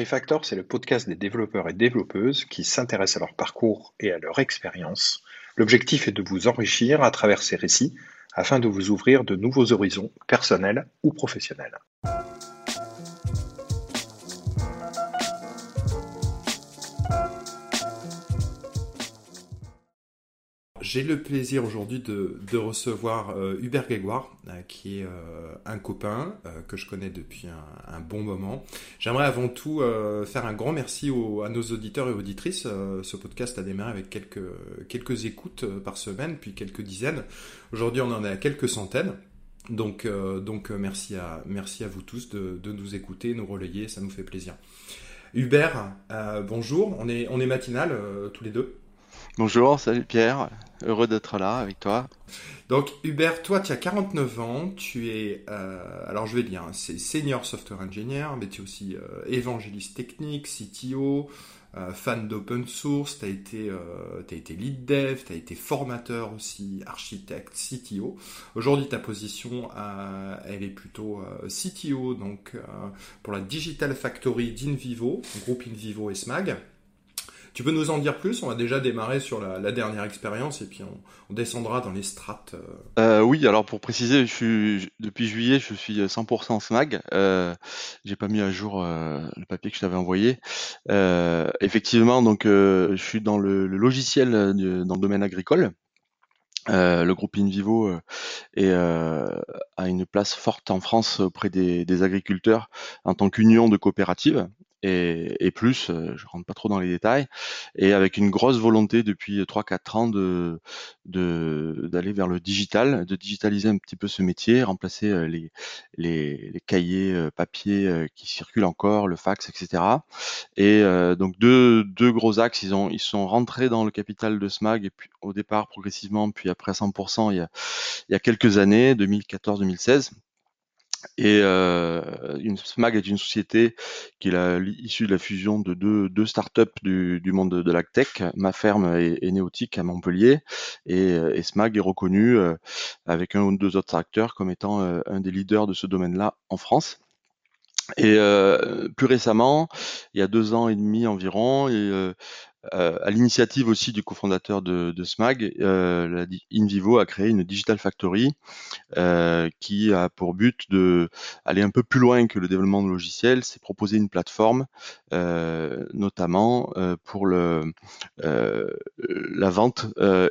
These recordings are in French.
Refactor, c'est le podcast des développeurs et développeuses qui s'intéressent à leur parcours et à leur expérience. L'objectif est de vous enrichir à travers ces récits afin de vous ouvrir de nouveaux horizons personnels ou professionnels. J'ai le plaisir aujourd'hui de, recevoir euh, Hubert Grégoire, euh, qui est euh, un copain que je connais depuis un, bon moment. J'aimerais avant tout faire un grand merci à nos auditeurs et auditrices. ce podcast a démarré avec quelques, écoutes par semaine, puis quelques dizaines. Aujourd'hui, on en est à quelques centaines. Donc, merci, à, vous tous de, nous écouter, nous relayer, ça nous fait plaisir. Hubert, bonjour, on est matinal tous les deux? Bonjour, salut Pierre, heureux d'être là avec toi. Donc Hubert, toi tu as 49 ans, tu es, euh, alors je vais dire, hein, c'est senior software engineer, mais tu es aussi euh, évangéliste technique, CTO, euh, fan d'open source, tu as, été, as été lead dev, tu as été formateur aussi, architecte, CTO. Aujourd'hui ta position, elle est plutôt CTO, donc pour la Digital Factory d'Invivo, groupe Invivo et SMAG. Tu peux nous en dire plus? On va déjà démarrer sur la, dernière expérience et puis on, descendra dans les strates. Euh. Euh, oui, alors pour préciser, depuis juillet, je suis 100% SMAG. Euh, J'ai pas mis à jour euh, le papier que je t'avais envoyé. effectivement, donc je suis dans le, logiciel dans le domaine agricole. le groupe InVivo est, a une place forte en France auprès des agriculteurs en tant qu'union de coopératives et, et, plus, euh, je rentre pas trop dans les détails, et avec une grosse volonté depuis 3-4 ans de d'aller vers le digital, de digitaliser un petit peu ce métier, remplacer euh, les, les, les cahiers euh, papier qui circulent encore, le fax, etc. Et donc deux, deux gros axes, ils ont ils sont rentrés dans le capital de Smag et puis au départ progressivement, puis après 100% il y a, il y a quelques années, 2014-2016 et euh, une SMAG est une société qui est issue de la fusion de deux, deux startups du, du monde de, de la tech, Ma Ferme et, et Néotique à Montpellier. Et, euh, et, SMAG est reconnu euh, avec un ou deux autres acteurs comme étant euh, un des leaders de ce domaine-là en France. Et euh, plus récemment, il y a deux ans et demi environ, et, euh, à l'initiative aussi du cofondateur de, SMAG, euh, InVivo a créé une Digital Factory euh, qui a pour but de aller un peu plus loin que le développement de logiciels, c'est proposer une plateforme, euh, notamment euh, pour la vente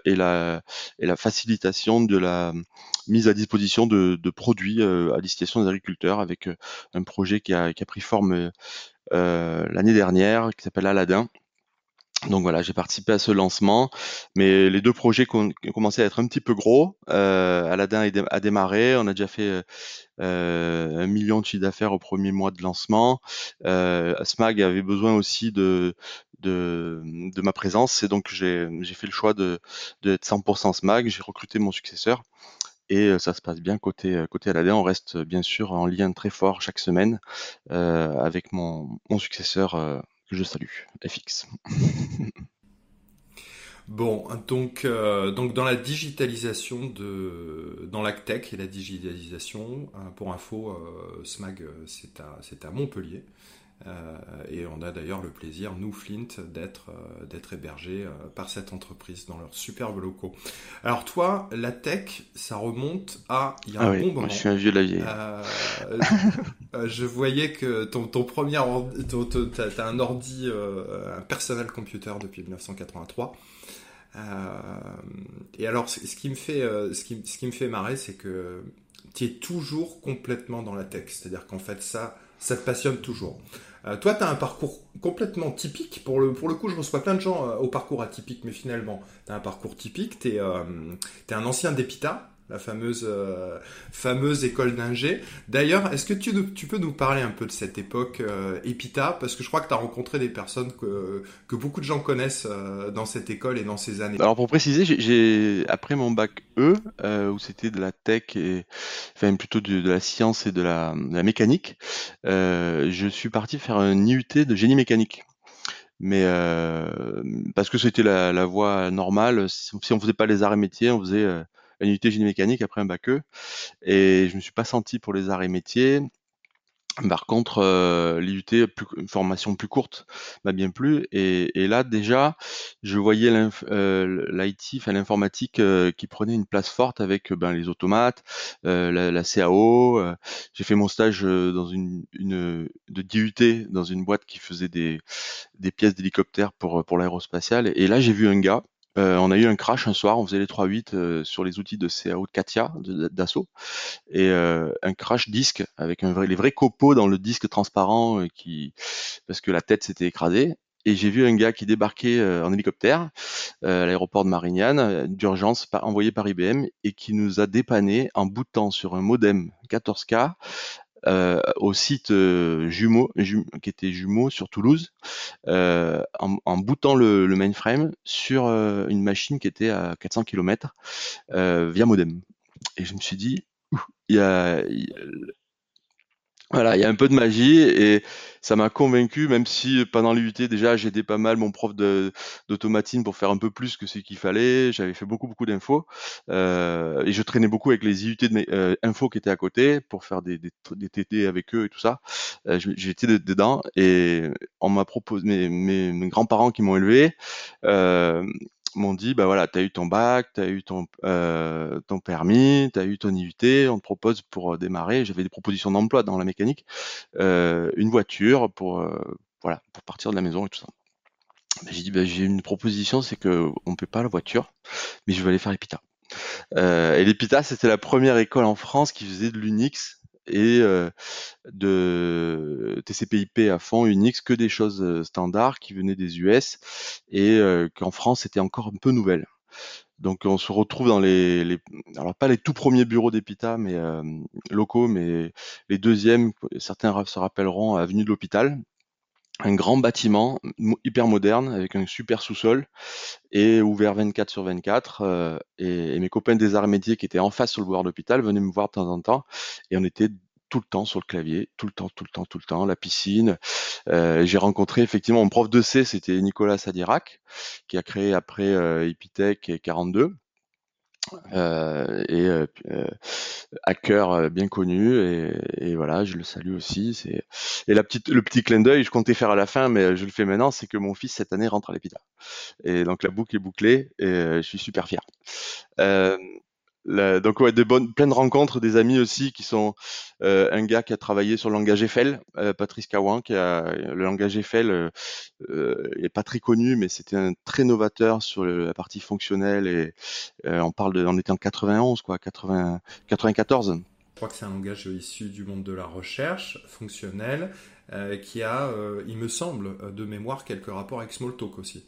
et, la, facilitation de la mise à disposition de, de produits à destination des agriculteurs avec un projet qui a, qui a pris forme l'année dernière qui s'appelle Aladdin donc voilà, j'ai participé à ce lancement, mais les deux projets ont commencé à être un petit peu gros. Euh, Aladdin a démarré, on a déjà fait euh, un million de chiffre d'affaires au premier mois de lancement. Euh, Smag avait besoin aussi de, de, de ma présence, et donc j'ai fait le choix de d'être 100% Smag. J'ai recruté mon successeur et ça se passe bien côté côté Aladdin. On reste bien sûr en lien très fort chaque semaine avec mon, successeur que je salue, FX. Bon, donc, euh, donc dans la digitalisation de dans l'ACTEC et la digitalisation, euh, pour info, euh, SMAG c'est à, à Montpellier. Euh, et on a d'ailleurs le plaisir, nous Flint, d'être euh, d'être hébergés euh, par cette entreprise dans leurs superbes locaux. Alors toi, la tech, ça remonte à il y a ah un oui, bon moment. Moi, je suis un vieux la vieille. je voyais que ton, ton premier ordi, t'as un ordi, un personal computer depuis 1983. Euh, et alors, ce qui me fait, ce qui, ce qui me fait marrer, c'est que tu es toujours complètement dans la tech. C'est-à-dire qu'en fait, ça, ça te passionne toujours. Euh, toi, tu as un parcours complètement typique. Pour le, pour le coup, je reçois plein de gens euh, au parcours atypique, mais finalement, tu as un parcours typique. Tu es, euh, un ancien d'EPITA, la fameuse, euh, fameuse école d'ingé. D'ailleurs, est-ce que tu, peux nous parler un peu de cette époque euh, EPITA? Parce que je crois que tu as rencontré des personnes que, beaucoup de gens connaissent euh, dans cette école et dans ces années. Alors pour préciser, après mon bac E, où c'était de la tech et enfin plutôt de, la science et de la, mécanique, je suis parti faire un IUT de génie mécanique mais parce que c'était la, voie normale. Si, on faisait pas les arts et métiers, on faisait une unité mécanique après un bac E. Et je me suis pas senti pour les arts et métiers. Par contre, euh, l'IUT, une formation plus courte, m'a bien plu. Et, là, déjà, je voyais euh, l'IT, enfin l'informatique, euh, qui prenait une place forte avec ben, les automates, la, CAO. J'ai fait mon stage dans une, une de DUT dans une boîte qui faisait des, des pièces d'hélicoptère pour, pour l'aérospatial. Et là, j'ai vu un gars euh, on a eu un crash un soir, on faisait les 3-8 euh, sur les outils de CAO de Katia, d'assaut, et euh, un crash disque avec les vrais copeaux dans le disque transparent qui, parce que la tête s'était écrasée. Et j'ai vu un gars qui débarquait en hélicoptère à l'aéroport de Marignane, d'urgence, envoyé par IBM, et qui nous a dépanné en boutant sur un modem 14K euh, au site euh, jumeau, qui était jumeau sur Toulouse, euh, en, en, bootant le, mainframe sur une machine qui était à 400 km via modem. Et je me suis dit, il y a, voilà, il y a un peu de magie et ça m'a convaincu, même si pendant l'UT déjà j'aidais pas mal mon prof d'automatine pour faire un peu plus que ce qu'il fallait. J'avais fait beaucoup beaucoup d'infos euh, et je traînais beaucoup avec les IUT de mes euh, infos qui étaient à côté pour faire des, des, des TT avec eux et tout ça. Euh, J'étais dedans et on m'a proposé mes, mes, mes grands-parents qui m'ont élevé. M'ont dit bah voilà, tu as eu ton bac, tu as eu ton, euh, ton permis, tu as eu ton IUT, on te propose pour démarrer, j'avais des propositions d'emploi dans la mécanique, euh, une voiture pour euh, voilà, pour partir de la maison et tout ça. Bah, j'ai dit bah, j'ai une proposition, c'est que on peut pas la voiture, mais je vais aller faire l'EPITA. Et l'EPITA, c'était la première école en France qui faisait de l'Unix et de TCP/IP à fond, Unix, que des choses standards qui venaient des US et qu'en France c'était encore un peu nouvelle. Donc on se retrouve dans les, alors pas les tout premiers bureaux d'EPITA, mais locaux, mais les deuxièmes, certains se rappelleront, avenue de l'Hôpital, un grand bâtiment hyper moderne avec un super sous-sol et ouvert 24 sur 24 et, mes copains des arts métiers qui étaient en face sur le boulevard d'hôpital venaient me voir de temps en temps et on était tout le temps sur le clavier, tout le temps, tout le temps, tout le temps, la piscine. Euh, j'ai rencontré effectivement mon prof de C, c'était Nicolas Sadirac, qui a créé après euh, Epitech et 42 euh, et euh, euh, hacker euh, bien connu. Et, et, voilà je le salue aussi. C'est et la petite le petit clin d'œil je comptais faire à la fin mais je le fais maintenant c'est que mon fils cette année rentre à l'hôpital. Et donc la boucle est bouclée et je suis super fier. Euh, donc ouais, de bonnes, plein de rencontres, des amis aussi qui sont euh, un gars qui a travaillé sur le langage Eiffel, euh, Patrice Cawan, qui a le langage Eiffel euh, euh est pas très connu, mais c'était un très novateur sur la partie fonctionnelle et on parle de, on était en 91 quoi, 80, 94. Je crois que c'est un langage issu du monde de la recherche fonctionnelle qui a, il me semble, de mémoire quelques rapports avec Smalltalk aussi.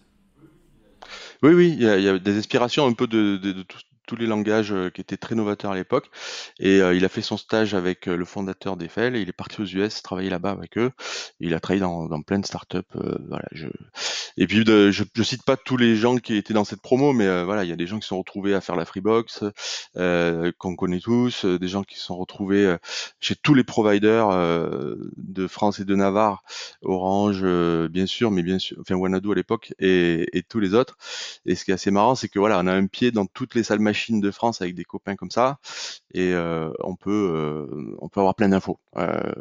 Oui, oui, il y, a, il y a, des inspirations un peu de, de, de tout, tous les langages euh, qui étaient très novateurs à l'époque. Et euh, il a fait son stage avec euh, le fondateur d'Eiffel et il est parti aux US travailler là-bas avec eux. il a travaillé dans, plein de startups. voilà, je... Et puis je, je cite pas tous les gens qui étaient dans cette promo, mais voilà, il y a des gens qui sont retrouvés à faire la Freebox, qu'on connaît tous, des gens qui sont retrouvés chez tous les providers de France et de Navarre, Orange, bien sûr, mais bien sûr, enfin Wanadu à l'époque et tous les autres. Et ce qui est assez marrant, c'est que voilà, on a un pied dans toutes les salles machines de France avec des copains comme ça. Et euh, on peut euh, on peut avoir plein d'infos. Euh,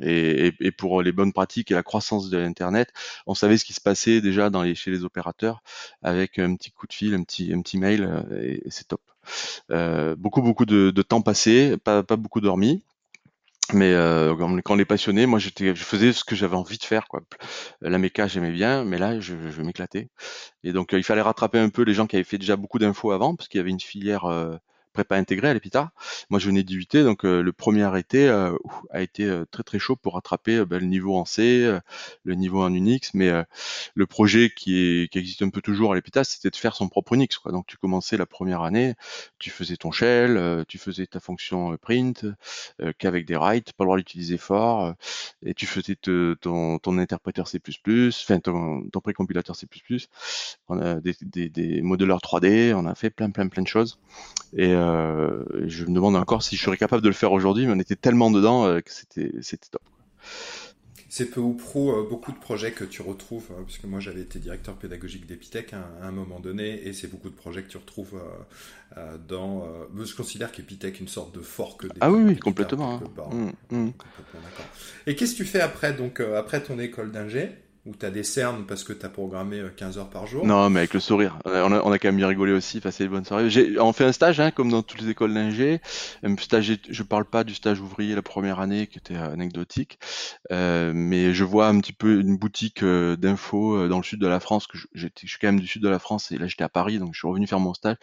et, pour les bonnes pratiques et la croissance de l'internet on savait ce qui se passait déjà dans les chez les opérateurs avec un petit coup de fil un petit un petit mail et, c'est top. Beaucoup beaucoup de, temps passé pas, pas beaucoup dormi mais euh, quand on est passionné, moi j'étais, je faisais ce que j'avais envie de faire. Quoi. La méca, j'aimais bien, mais là, je, je m'éclatais. Et donc, euh, il fallait rattraper un peu les gens qui avaient fait déjà beaucoup d'infos avant, parce qu'il y avait une filière euh, prépa intégrée à l'EPITA. Moi, je venais d'UT, donc euh, le premier arrêté euh, a été euh, très très chaud pour rattraper ben, le niveau en C, le niveau en Unix, mais le projet qui, existe un peu toujours à l'EPITA, c'était de faire son propre Unix. Donc, tu commençais la première année, tu faisais ton shell, tu faisais ta fonction print, qu'avec des writes, pas le droit d'utiliser fort, et tu faisais te, ton, ton interpréteur C++, enfin ton, ton précompilateur C++, on a des, des, des modeleurs 3D, on a fait plein plein plein de choses. Et euh, je me demande encore si je serais capable de le faire aujourd'hui, mais on était tellement dedans euh, que c'était c'était top. c'est peu ou prou euh, beaucoup de projets que tu retrouves, euh, puisque moi j'avais été directeur pédagogique d'Epitech à, un moment donné, et c'est beaucoup de projets que tu retrouves dans. je considère qu'Epitech est une sorte de fork. Ah oui, oui, complètement. Hein. Mmh, mmh. Et qu'est-ce que tu fais après, donc après ton école d'ingé? Ou tu as des cernes parce que tu as programmé 15 euh, heures par jour? Non, mais avec le sourire. On a, quand même bien rigolé aussi, passer des bonnes soirées. On fait un stage, hein, comme dans toutes les écoles d'ingé. Un stage, je parle pas du stage ouvrier la première année qui était anecdotique, euh, mais je vois un petit peu une boutique euh, d'infos euh, dans le sud de la France. Que je, suis quand même du sud de la France et là j'étais à Paris, donc je suis revenu faire mon stage.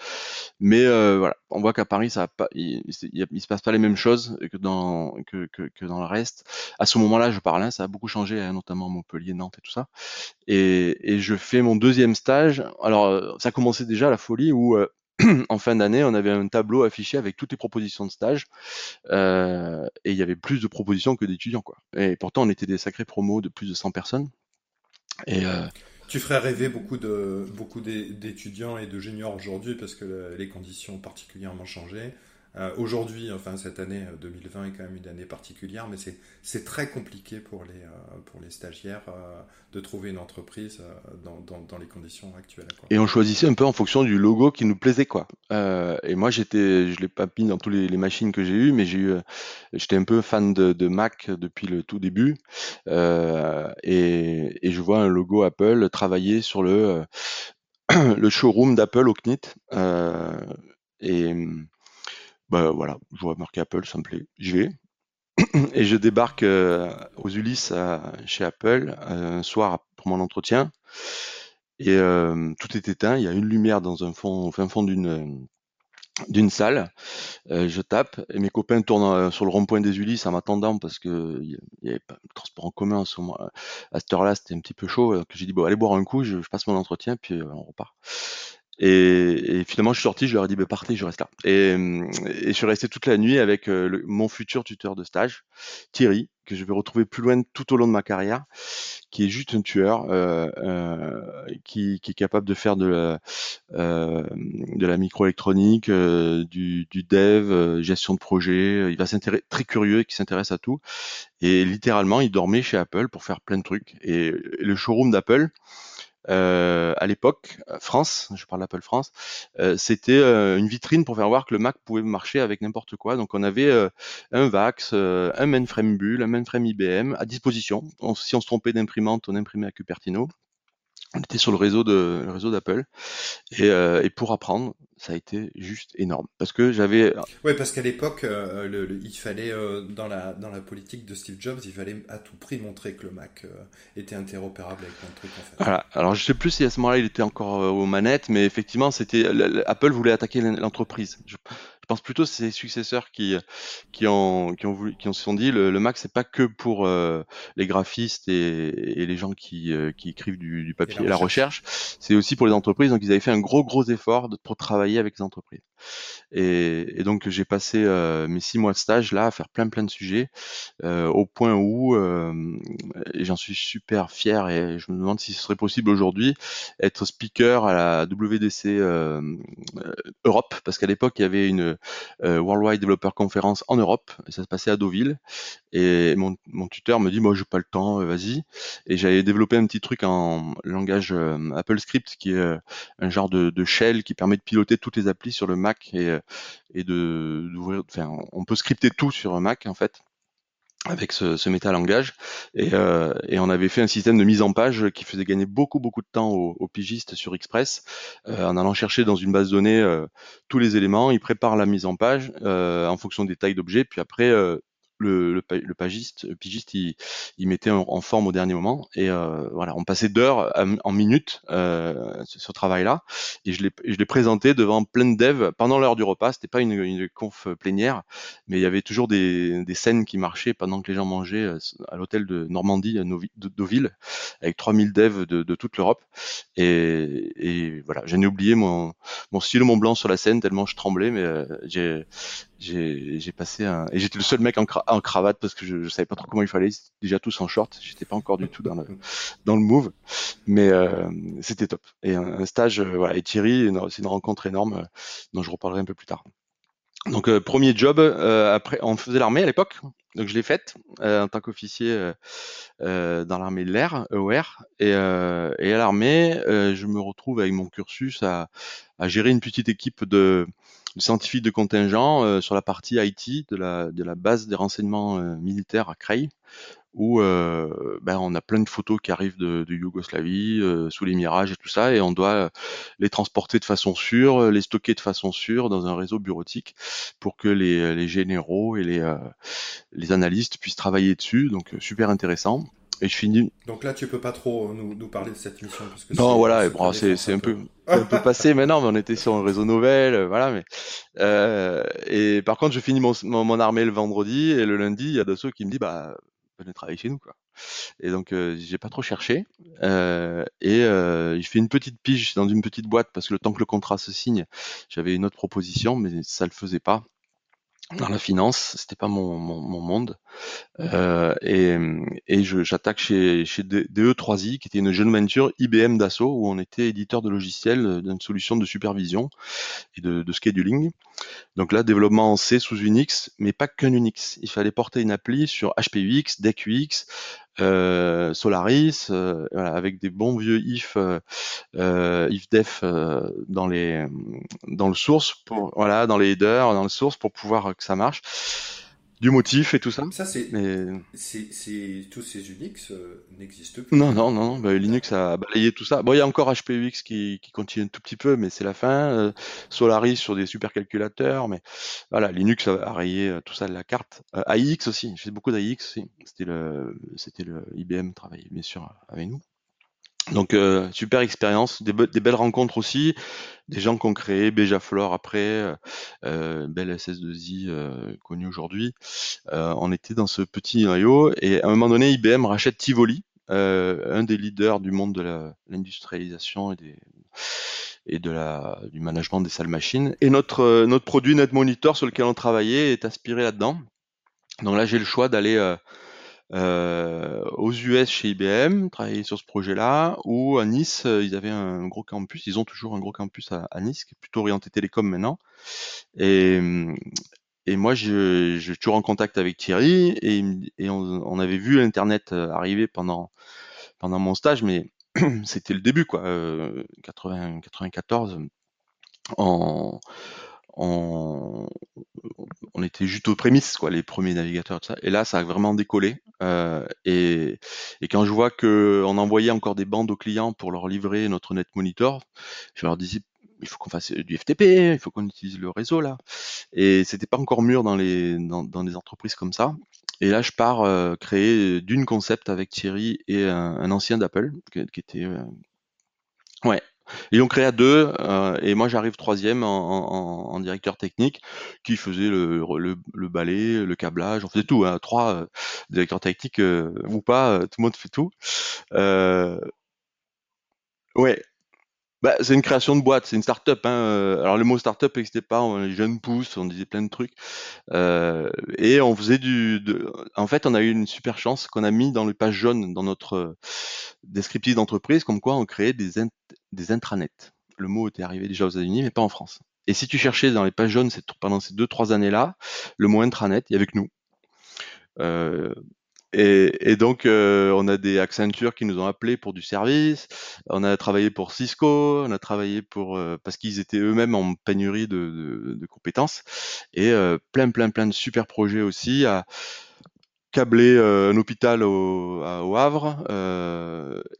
Mais voilà, on voit qu'à Paris, pas, il, il, se passe pas les mêmes choses que dans que, que dans le reste. À ce moment-là, je parle, hein, ça a beaucoup changé, hein, notamment Montpellier, Nantes et tout Et, je fais mon deuxième stage. Alors, euh, ça commençait déjà la folie où euh, en fin d'année, on avait un tableau affiché avec toutes les propositions de stage euh, et il y avait plus de propositions que d'étudiants, quoi. Et pourtant, on était des sacrés promos de plus de 100 personnes. Et tu ferais rêver beaucoup de beaucoup d'étudiants et de juniors aujourd'hui parce que les conditions ont particulièrement changé. Euh, aujourd'hui, enfin cette année 2020 euh, est quand même une année particulière, mais c'est très compliqué pour les, euh, pour les stagiaires de trouver une entreprise dans, dans, les conditions actuelles. Et on choisissait un peu en fonction du logo qui nous plaisait. quoi. et moi, j'étais, je l'ai pas mis dans toutes les, les machines que j'ai eues, mais j'ai eu, j'étais un peu fan de, de, Mac depuis le tout début. Et, et, je vois un logo Apple travailler sur le, le showroom d'Apple au CNIT. et bah voilà, je vois marqué Apple, ça me plaît, j'y vais. Et je débarque euh, aux Ulysses chez Apple euh, un soir pour mon entretien. Et euh, tout est éteint, il y a une lumière dans un fond, au fond d'une salle. je tape et mes copains tournent sur le rond-point des Ulysses en m'attendant parce que il y avait pas de transport en commun à, ce à cette heure-là, c'était un petit peu chaud. Que j'ai dit bon, allez boire un coup, je passe mon entretien puis on repart. Et, et, finalement, je suis sorti, je leur ai dit, bah, partez, je reste là. Et, et je suis resté toute la nuit avec euh, mon futur tuteur de stage, Thierry, que je vais retrouver plus loin tout au long de ma carrière, qui est juste un tueur, euh, euh, qui, qui, est capable de faire de la, euh, de la microélectronique, euh, du, du, dev, gestion de projet. Il va s'intéresser, très curieux, qui s'intéresse à tout. Et littéralement, il dormait chez Apple pour faire plein de trucs. Et le showroom d'Apple, euh, à l'époque, euh, France, je parle d'Apple France, euh, c'était euh, une vitrine pour faire voir que le Mac pouvait marcher avec n'importe quoi. Donc on avait un VAX, un mainframe Bull, un mainframe IBM à disposition. si on se trompait d'imprimante, on imprimait à Cupertino on était sur le réseau de le réseau d'Apple et, euh, et, pour apprendre ça a été juste énorme parce que j'avais ouais parce qu'à l'époque euh, le, il fallait euh, dans la dans la politique de Steve Jobs il fallait à tout prix montrer que le Mac euh, était interopérable avec plein de trucs en fait. Voilà. alors je sais plus si à ce moment-là il était encore aux manettes mais effectivement c'était Apple voulait attaquer l'entreprise je, pense plutôt c'est ses successeurs qui qui ont qui ont voulu qui ont se sont dit le, le Mac c'est pas que pour euh, les graphistes et, et, les gens qui, euh, qui écrivent du, du papier et la recherche, c'est aussi pour les entreprises. Donc ils avaient fait un gros gros effort de, pour travailler avec les entreprises. Et, et donc j'ai passé euh, mes six mois de stage là à faire plein plein de sujets euh, au point où j'en suis super fier et je me demande si ce serait possible aujourd'hui être speaker à la WDC Europe. Parce qu'à l'époque il y avait une euh, Worldwide Developer Conference en Europe. Et ça se passait à Deauville. Et mon, tuteur me dit, moi, j'ai pas le temps, euh, vas-y. Et j'avais développé un petit truc en langage euh, Apple Script, qui est un genre de, de, shell qui permet de piloter toutes les applis sur le Mac et, et de d'ouvrir. Enfin, on peut scripter tout sur un Mac en fait avec ce, ce métalangage et, euh, et, on avait fait un système de mise en page qui faisait gagner beaucoup beaucoup de temps aux, aux pigistes sur Express euh, en allant chercher dans une base de données euh, tous les éléments, il prépare la mise en page euh, en fonction des tailles d'objets, puis après euh, le, le, le, pagiste, le pigiste, il, mettait en, forme au dernier moment. Et euh, voilà, on passait d'heures en minutes euh, ce, ce travail-là. Et je l'ai présenté devant plein de devs pendant l'heure du repas. C'était pas une, conf plénière, mais il y avait toujours des, scènes qui marchaient pendant que les gens mangeaient euh, à l'hôtel de Normandie, à Deauville, avec 3000 devs de, toute l'Europe. Et, voilà, j'en ai oublié mon, mon stylo Mont Blanc sur la scène tellement je tremblais, mais euh, j'ai passé un et j'étais le seul mec en, en, cravate parce que je, savais pas trop comment il fallait. Déjà tous en short. J'étais pas encore du tout dans le dans le move. Mais euh, c'était top. Et un, stage euh, voilà. Et Thierry c'est une rencontre énorme euh, dont je reparlerai un peu plus tard. Donc premier job, après on faisait l'armée à l'époque, donc je l'ai faite en tant qu'officier dans l'armée de l'air, EOR, et, et à l'armée, je me retrouve avec mon cursus à gérer une petite équipe de, scientifiques de contingent sur la partie IT de la, base des renseignements militaires à Creil, où euh, ben, on a plein de photos qui arrivent de, de Yougoslavie euh, sous les mirages et tout ça, et on doit les transporter de façon sûre, les stocker de façon sûre dans un réseau bureautique pour que les, les généraux et les, euh, les analystes puissent travailler dessus. Donc super intéressant. Et je finis. Donc là, tu peux pas trop nous, nous parler de cette mission parce que non, voilà, c'est c'est un peu un peu passé maintenant, mais on était sur un réseau nouvelle, voilà. Mais euh, et par contre, je finis mon, mon, armée le vendredi et le lundi, il y a de ceux qui me dit bah venez travailler chez nous quoi. Et donc euh, j'ai pas trop cherché euh, et euh, je fais une petite pige dans une petite boîte parce que le temps que le contrat se signe, j'avais une autre proposition mais ça le faisait pas dans la finance, c'était pas mon, mon, mon monde. Euh, et, et j'attaque chez, chez DE3i, qui était une jeune venture IBM d'assaut, où on était éditeur de logiciels d'une solution de supervision et de, de, scheduling. Donc là, développement en C sous Unix, mais pas qu'un Unix. Il fallait porter une appli sur HPUX, DECUX, euh, Solaris, euh, avec des bons vieux if, euh, euh if def dans les dans le source pour voilà dans les headers, dans le source pour pouvoir que ça marche du motif et tout ça. Ça, c'est. Mais... Tous ces Unix euh, n'existent plus. Non, non, non. Bah, Linux a balayé tout ça. Bon, il y a encore HPUX qui, qui continue un tout petit peu, mais c'est la fin. Euh, Solaris sur des supercalculateurs, mais voilà, Linux a, rayé euh, tout ça de la carte. AIX aussi. J'ai fait beaucoup d'AIX aussi. C'était le, c'était le IBM travaillait bien sûr avec nous. Donc euh, super expérience, des, belles rencontres aussi, des gens qui ont créé Bejaflor après, euh, euh belle SS2I euh, connue aujourd'hui. on était dans ce petit noyau et à un moment donné IBM rachète Tivoli, un des leaders du monde de l'industrialisation et, des, et de la, du management des salles machines. Et notre, notre produit NetMonitor sur lequel on travaillait est aspiré là-dedans. Donc là j'ai le choix d'aller euh, aux US chez IBM, travailler sur ce projet-là, ou à Nice, euh, ils avaient un gros campus, ils ont toujours un gros campus à, Nice, qui est plutôt orienté télécom maintenant. Et, et moi, je, suis toujours en contact avec Thierry, et, on, avait vu Internet euh, arriver pendant, pendant mon stage, mais c'était le début, quoi, 80, 94, on, était juste aux prémices, quoi, les premiers navigateurs, tout ça. Et là, ça a vraiment décollé. Euh, et, et, quand je vois que on envoyait encore des bandes aux clients pour leur livrer notre net monitor, je leur disais il faut qu'on fasse du FTP, il faut qu'on utilise le réseau là. Et c'était pas encore mûr dans les dans, dans des entreprises comme ça. Et là, je pars euh, créer d'une concept avec Thierry et un, ancien d'Apple qui, qui, était euh, ouais ils ont créé à deux, euh, et moi j'arrive troisième en, en, directeur technique, qui faisait le, le, le, balai, le câblage, on faisait tout. Hein, trois euh, directeurs techniques euh, ou pas, tout le monde fait tout. ouais, bah, c'est une création de boîte, c'est une start-up. Hein. Euh, alors le mot start-up n'existait pas, on, les jeunes pousses, on disait plein de trucs. Euh, et on faisait du... De... En fait, on a eu une super chance qu'on a mis dans le page jaune dans notre euh, descriptif d'entreprise, comme quoi on créait des, des intranets. Le mot était arrivé déjà aux États-Unis, mais pas en France. Et si tu cherchais dans les pages jaunes pendant ces deux, trois années-là, le mot intranet, il avait que nous. Euh, et, donc, euh, on a des Accenture qui nous ont appelés pour du service. On a travaillé pour Cisco. On a travaillé pour euh, parce qu'ils étaient eux-mêmes en pénurie de, de, compétences et euh, plein, plein, plein de super projets aussi à câbler un hôpital au, au Havre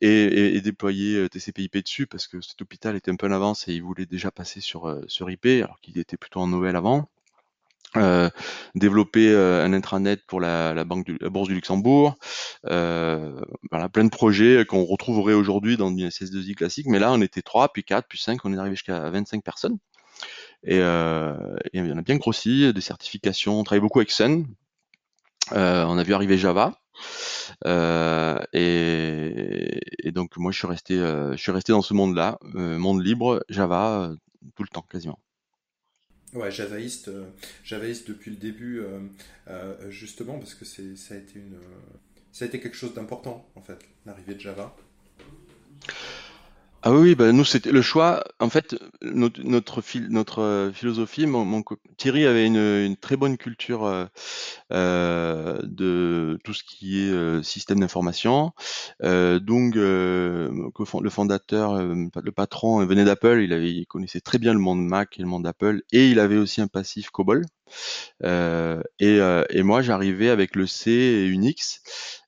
et, et, et, déployer TCP/IP dessus parce que cet hôpital était un peu en avance et il voulait déjà passer sur sur IP alors qu'il était plutôt en Noël avant. Euh, développer euh, un intranet pour la, la banque du, la bourse du Luxembourg, euh, voilà, plein de projets qu'on retrouverait aujourd'hui dans une SS2I classique, mais là on était 3, puis 4, puis 5, on est arrivé jusqu'à 25 personnes. Et, euh, et, on a bien grossi, des certifications, on travaille beaucoup avec Sun, euh, on a vu arriver Java. Et, et, donc moi je suis resté, je suis resté dans ce monde-là, monde libre, Java, tout le temps quasiment. Ouais, Javaïste, euh, depuis le début, euh, euh, justement, parce que c'est, ça a été une, ça a été quelque chose d'important en fait, l'arrivée de Java. Ah oui, bah nous c'était le choix. En fait, notre notre, notre euh, philosophie, mon, Thierry avait une, très bonne culture euh, euh, de tout ce qui est système d'information. donc le fondateur, le patron venait d'Apple, il connaissait très bien le monde Mac et le monde Apple, et il avait aussi un passif COBOL. et, et moi j'arrivais avec le C et Unix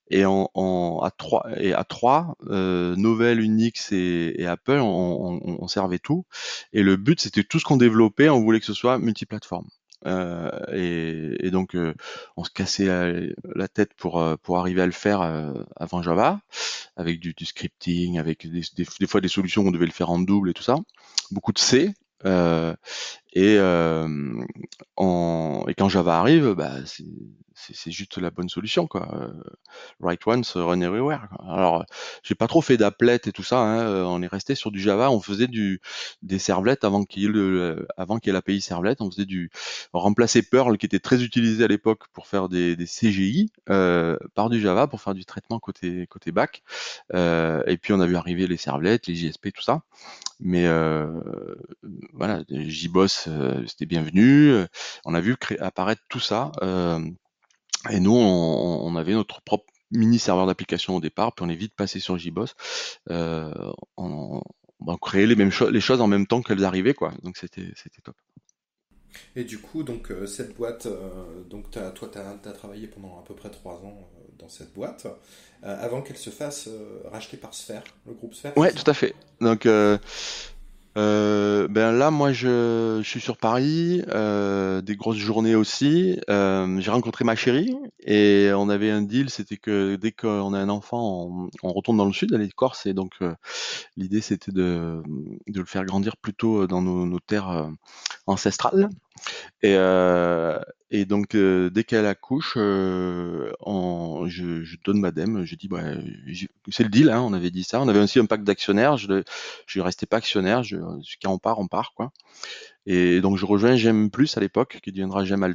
et en, en, à trois et à trois euh, Novell, Unix et, et Apple, on, on, on, servait tout. Et le but, c'était tout ce qu'on développait, on voulait que ce soit multiplateforme. Euh, et, et, donc, euh, on se cassait la, tête pour euh, pour arriver à le faire euh, avant Java, avec du, du scripting, avec des, des, des, fois des solutions où on devait le faire en double et tout ça. Beaucoup de C. et, en, et quand Java arrive, bah, c'est juste la bonne solution quoi. Euh, write once, run everywhere. Alors j'ai pas trop fait d'applet et tout ça. Hein. Euh, on est resté sur du Java. On faisait du des servlets avant qu'il y ait le avant qu'il l'API servlet. On faisait du remplacer Perl qui était très utilisé à l'époque pour faire des, des CGI euh, par du Java pour faire du traitement côté côté back. Euh, et puis on a vu arriver les servlets, les JSP, tout ça. Mais euh, voilà, JBoss c'était bienvenu. On a vu apparaître tout ça. Et nous, on, avait notre propre mini serveur d'application au départ, puis on est vite passé sur JBoss. Euh, on, on, créait les mêmes choses, les choses en même temps qu'elles arrivaient, quoi. Donc c'était c'était top. Et du coup, donc euh, cette boîte, euh, donc toi, tu as, travaillé pendant à peu près trois ans euh, dans cette boîte, avant qu'elle se fasse racheter par Sphere, le groupe Sphere. Ouais, tout à fait. Donc euh, ben là, moi, je, je suis sur Paris, euh, des grosses journées aussi. Euh, j'ai rencontré ma chérie et on avait un deal, c'était que dès qu'on a un enfant, on, retourne dans le sud, aller de Corse, et donc euh, l'idée c'était de, de le faire grandir plutôt dans nos, nos terres euh, ancestrales. Et, euh, et donc, euh, dès qu'elle accouche, euh, je, donne ma dème. Je dis, bah, c'est le deal, hein, on avait dit ça. On avait aussi un pacte d'actionnaires. Je ne restais pas actionnaire. Je, quand on part, on part. quoi. Et donc, je rejoins J'aime Plus à l'époque, qui deviendra J'aime.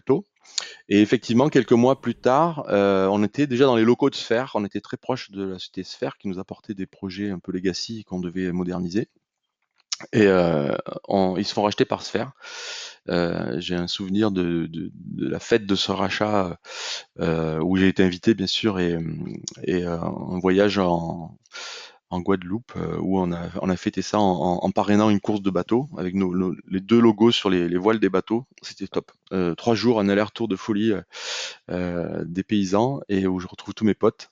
Et effectivement, quelques mois plus tard, on était déjà dans les locaux de Sphère. On était très proche de la société Sphère qui nous apportait des projets un peu legacy qu'on devait moderniser. Et euh, on, ils se font racheter par Sphère. Euh, j'ai un souvenir de, de, de, la fête de ce rachat euh, où j'ai été invité bien sûr et, et euh, un voyage en, en Guadeloupe euh, où on a, on a fêté ça en, en, parrainant une course de bateau avec nos, les deux logos sur les, les voiles des bateaux. C'était top. Euh, trois jours, un aller-retour de folie euh, des paysans et où je retrouve tous mes potes.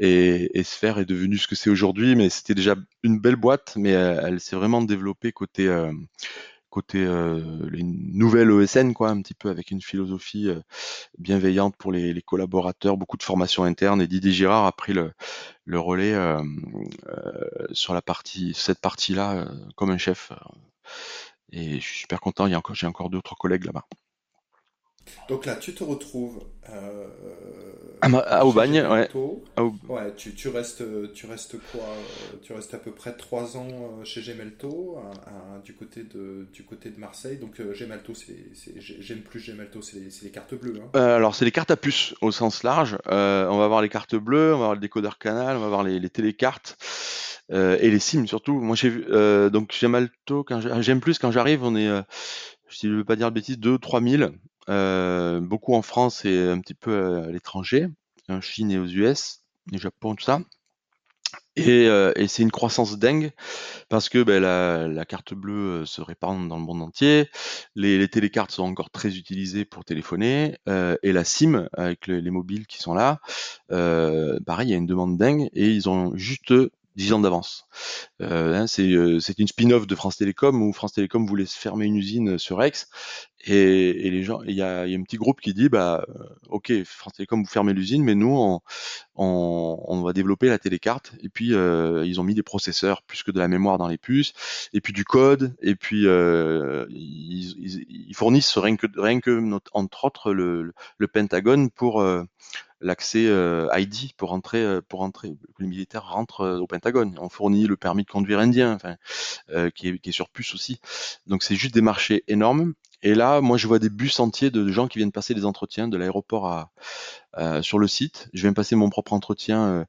Et, et Sphère est devenu ce que c'est aujourd'hui, mais c'était déjà une belle boîte, mais elle, elle s'est vraiment développée côté côté euh, les nouvelles ESN, quoi, un petit peu avec une philosophie euh, bienveillante pour les, les, collaborateurs, beaucoup de formation interne. Et Didier Girard a pris le, le relais euh, euh sur la partie, cette partie-là, euh, comme un chef. Et je suis super content. Il y a encore, j'ai encore d'autres collègues là-bas. Donc là, tu te retrouves euh, à, Aubagne, ouais. ouais tu, tu, restes, tu restes quoi Tu restes à peu près trois ans euh, chez Gemelto, du côté de du côté de Marseille. Donc euh, Gemelto, c'est j'aime plus Gemelto, c'est les, les, cartes bleues. Hein. Euh, alors c'est les cartes à puce au sens large. Euh, on va avoir les cartes bleues, on va avoir le décodeur canal, on va avoir les, les télécartes. et les SIM surtout. Moi j'ai vu donc Gemalto quand j'aime plus quand j'arrive, on est je ne veux pas dire de bêtises, 2-3 000 euh, beaucoup en France et un petit peu à l'étranger, en Chine et aux US, au Japon, tout ça. Et, euh, et c'est une croissance dingue parce que ben, la, carte bleue euh, se répand dans le monde entier, les, télécartes sont encore très utilisées pour téléphoner, euh, et la SIM avec le, les mobiles qui sont là, euh, pareil, il y a une demande dingue et ils ont juste 10 ans d'avance. Euh, hein, c'est une spin-off de France Télécom où France Télécom voulait fermer une usine sur Aix et, et les gens, il y a, y a, un petit groupe qui dit bah ok France Télécom vous fermez l'usine, mais nous on, on, on, va développer la télécarte et puis euh, ils ont mis des processeurs plus que de la mémoire dans les puces et puis du code et puis euh, ils, ils, ils, fournissent rien que rien que notre, entre autres le, le Pentagone pour euh, l'accès euh, ID pour entrer euh, pour entrer que les militaires rentrent euh, au Pentagone. On fournit le permis de conduire indien, enfin, qui est, qui, est, sur puce aussi. Donc c'est juste des marchés énormes. Et là, moi, je vois des bus entiers de gens qui viennent passer des entretiens de l'aéroport à, euh, sur le site. Je viens passer mon propre entretien. Euh,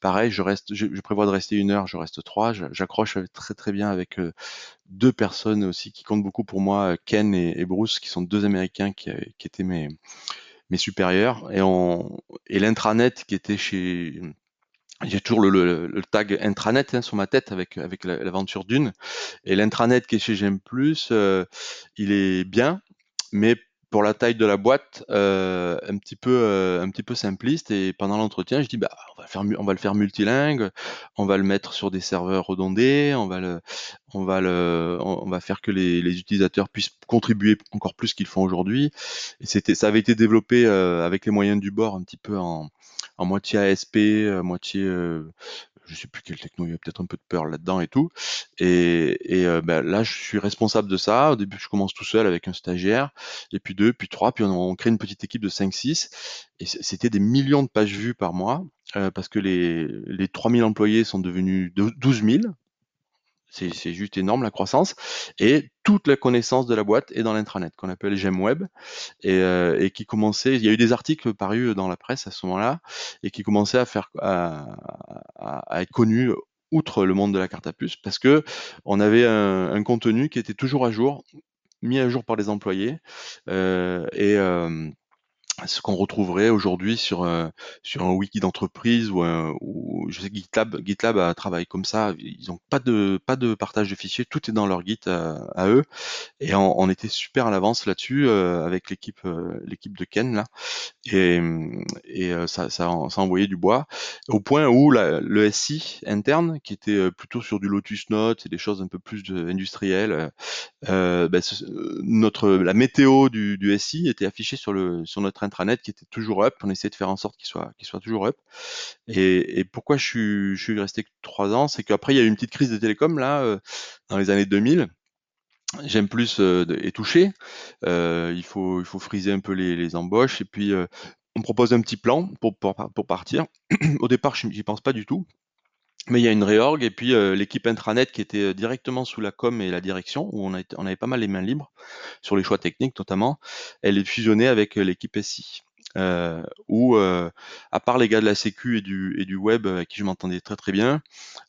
pareil, je reste, je, prévois de rester une heure, je reste trois. J'accroche très très bien avec euh, deux personnes aussi qui comptent beaucoup pour moi, Ken et, Bruce, qui sont deux Américains qui, qui étaient mes mes supérieurs et et l'intranet qui était chez j'ai toujours le, tag intranet hein, sur ma tête avec avec l'aventure d'une. Et l'intranet qui est chez J'aime plus, il est bien, mais pour la taille de la boîte, euh, un petit peu, euh, un petit peu simpliste. Et pendant l'entretien, je dis, bah, on va faire, on va le faire multilingue, on va le mettre sur des serveurs redondés, on va le, on va le, on va faire que les, les utilisateurs puissent contribuer encore plus qu'ils font aujourd'hui. Et c'était, ça avait été développé euh, avec les moyens du bord, un petit peu en, en moitié ASP, moitié je sais plus quel techno, il y a peut-être un peu de peur là-dedans et tout. Et, et euh, ben, là, je suis responsable de ça. Au début, je commence tout seul avec un stagiaire, et puis deux, puis trois, puis on, crée une petite équipe de 5-6. Et c'était des millions de pages vues par mois, euh, parce que les, les 3000 employés sont devenus 12 000 c'est juste énorme la croissance. Et toute la connaissance de la boîte est dans l'intranet qu'on appelle GemWeb et, euh, et qui commençait. Il y a eu des articles parus dans la presse à ce moment-là et qui commençaient à faire à, être connus outre le monde de la carte à puce parce que on avait un, un contenu qui était toujours à jour, mis à jour par les employés euh, et euh, ce qu'on retrouverait aujourd'hui sur un, sur un wiki d'entreprise ou, un, je sais GitLab GitLab a travaillé comme ça. Ils ont pas de pas de partage de fichiers. Tout est dans leur Git euh, à, eux. Et on, était super à l'avance là-dessus euh, avec l'équipe euh, l'équipe de Ken là. Et, et ça, ça, envoyait du bois au point où le SI interne qui était plutôt sur du Lotus Notes et des choses un peu plus industrielles ben, notre la météo du, du SI était affichée sur le sur notre intranet qui était toujours up. On essayait de faire en sorte qu'il soit, toujours up. Et, pourquoi je suis, je suis resté trois ans, c'est qu'après il y a eu une petite crise de télécom là euh, dans les années 2000. J'aime plus euh, est touché. Euh, il faut, friser un peu les, embauches et puis on propose un petit plan pour, pour, pour partir. Au départ, j'y pense pas du tout. Mais il y a une réorg et puis euh, l'équipe intranet qui était euh, directement sous la com et la direction, où on, a on avait pas mal les mains libres sur les choix techniques notamment, elle est fusionnée avec euh, l'équipe SI. Euh, où, à part les gars de la Sécu et du, et du web avec qui je m'entendais très très bien,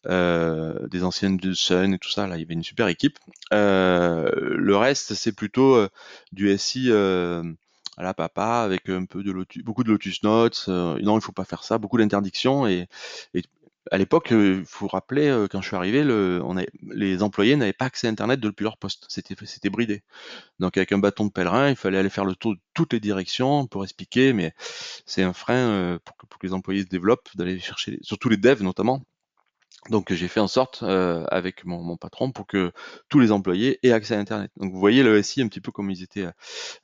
des anciennes de Sun et tout ça, là il y avait une super équipe. le reste c'est plutôt du SI à la papa avec un peu de Lotus, beaucoup de Lotus Notes. non, il faut pas faire ça, beaucoup d'interdictions et, et, à l'époque, il euh, faut rappeler, euh, quand je suis arrivé, les employés n'avaient pas accès à Internet depuis leur poste. C'était, c'était bridé. Donc, avec un bâton de pèlerin, il fallait aller faire le tour de toutes les directions pour expliquer, mais c'est un frein euh, pour, que, pour que les employés se développent, d'aller chercher, surtout les devs notamment, donc j'ai fait en sorte euh, avec mon, patron pour que tous les employés aient accès à Internet. Donc vous voyez le SI un petit peu comme ils étaient euh,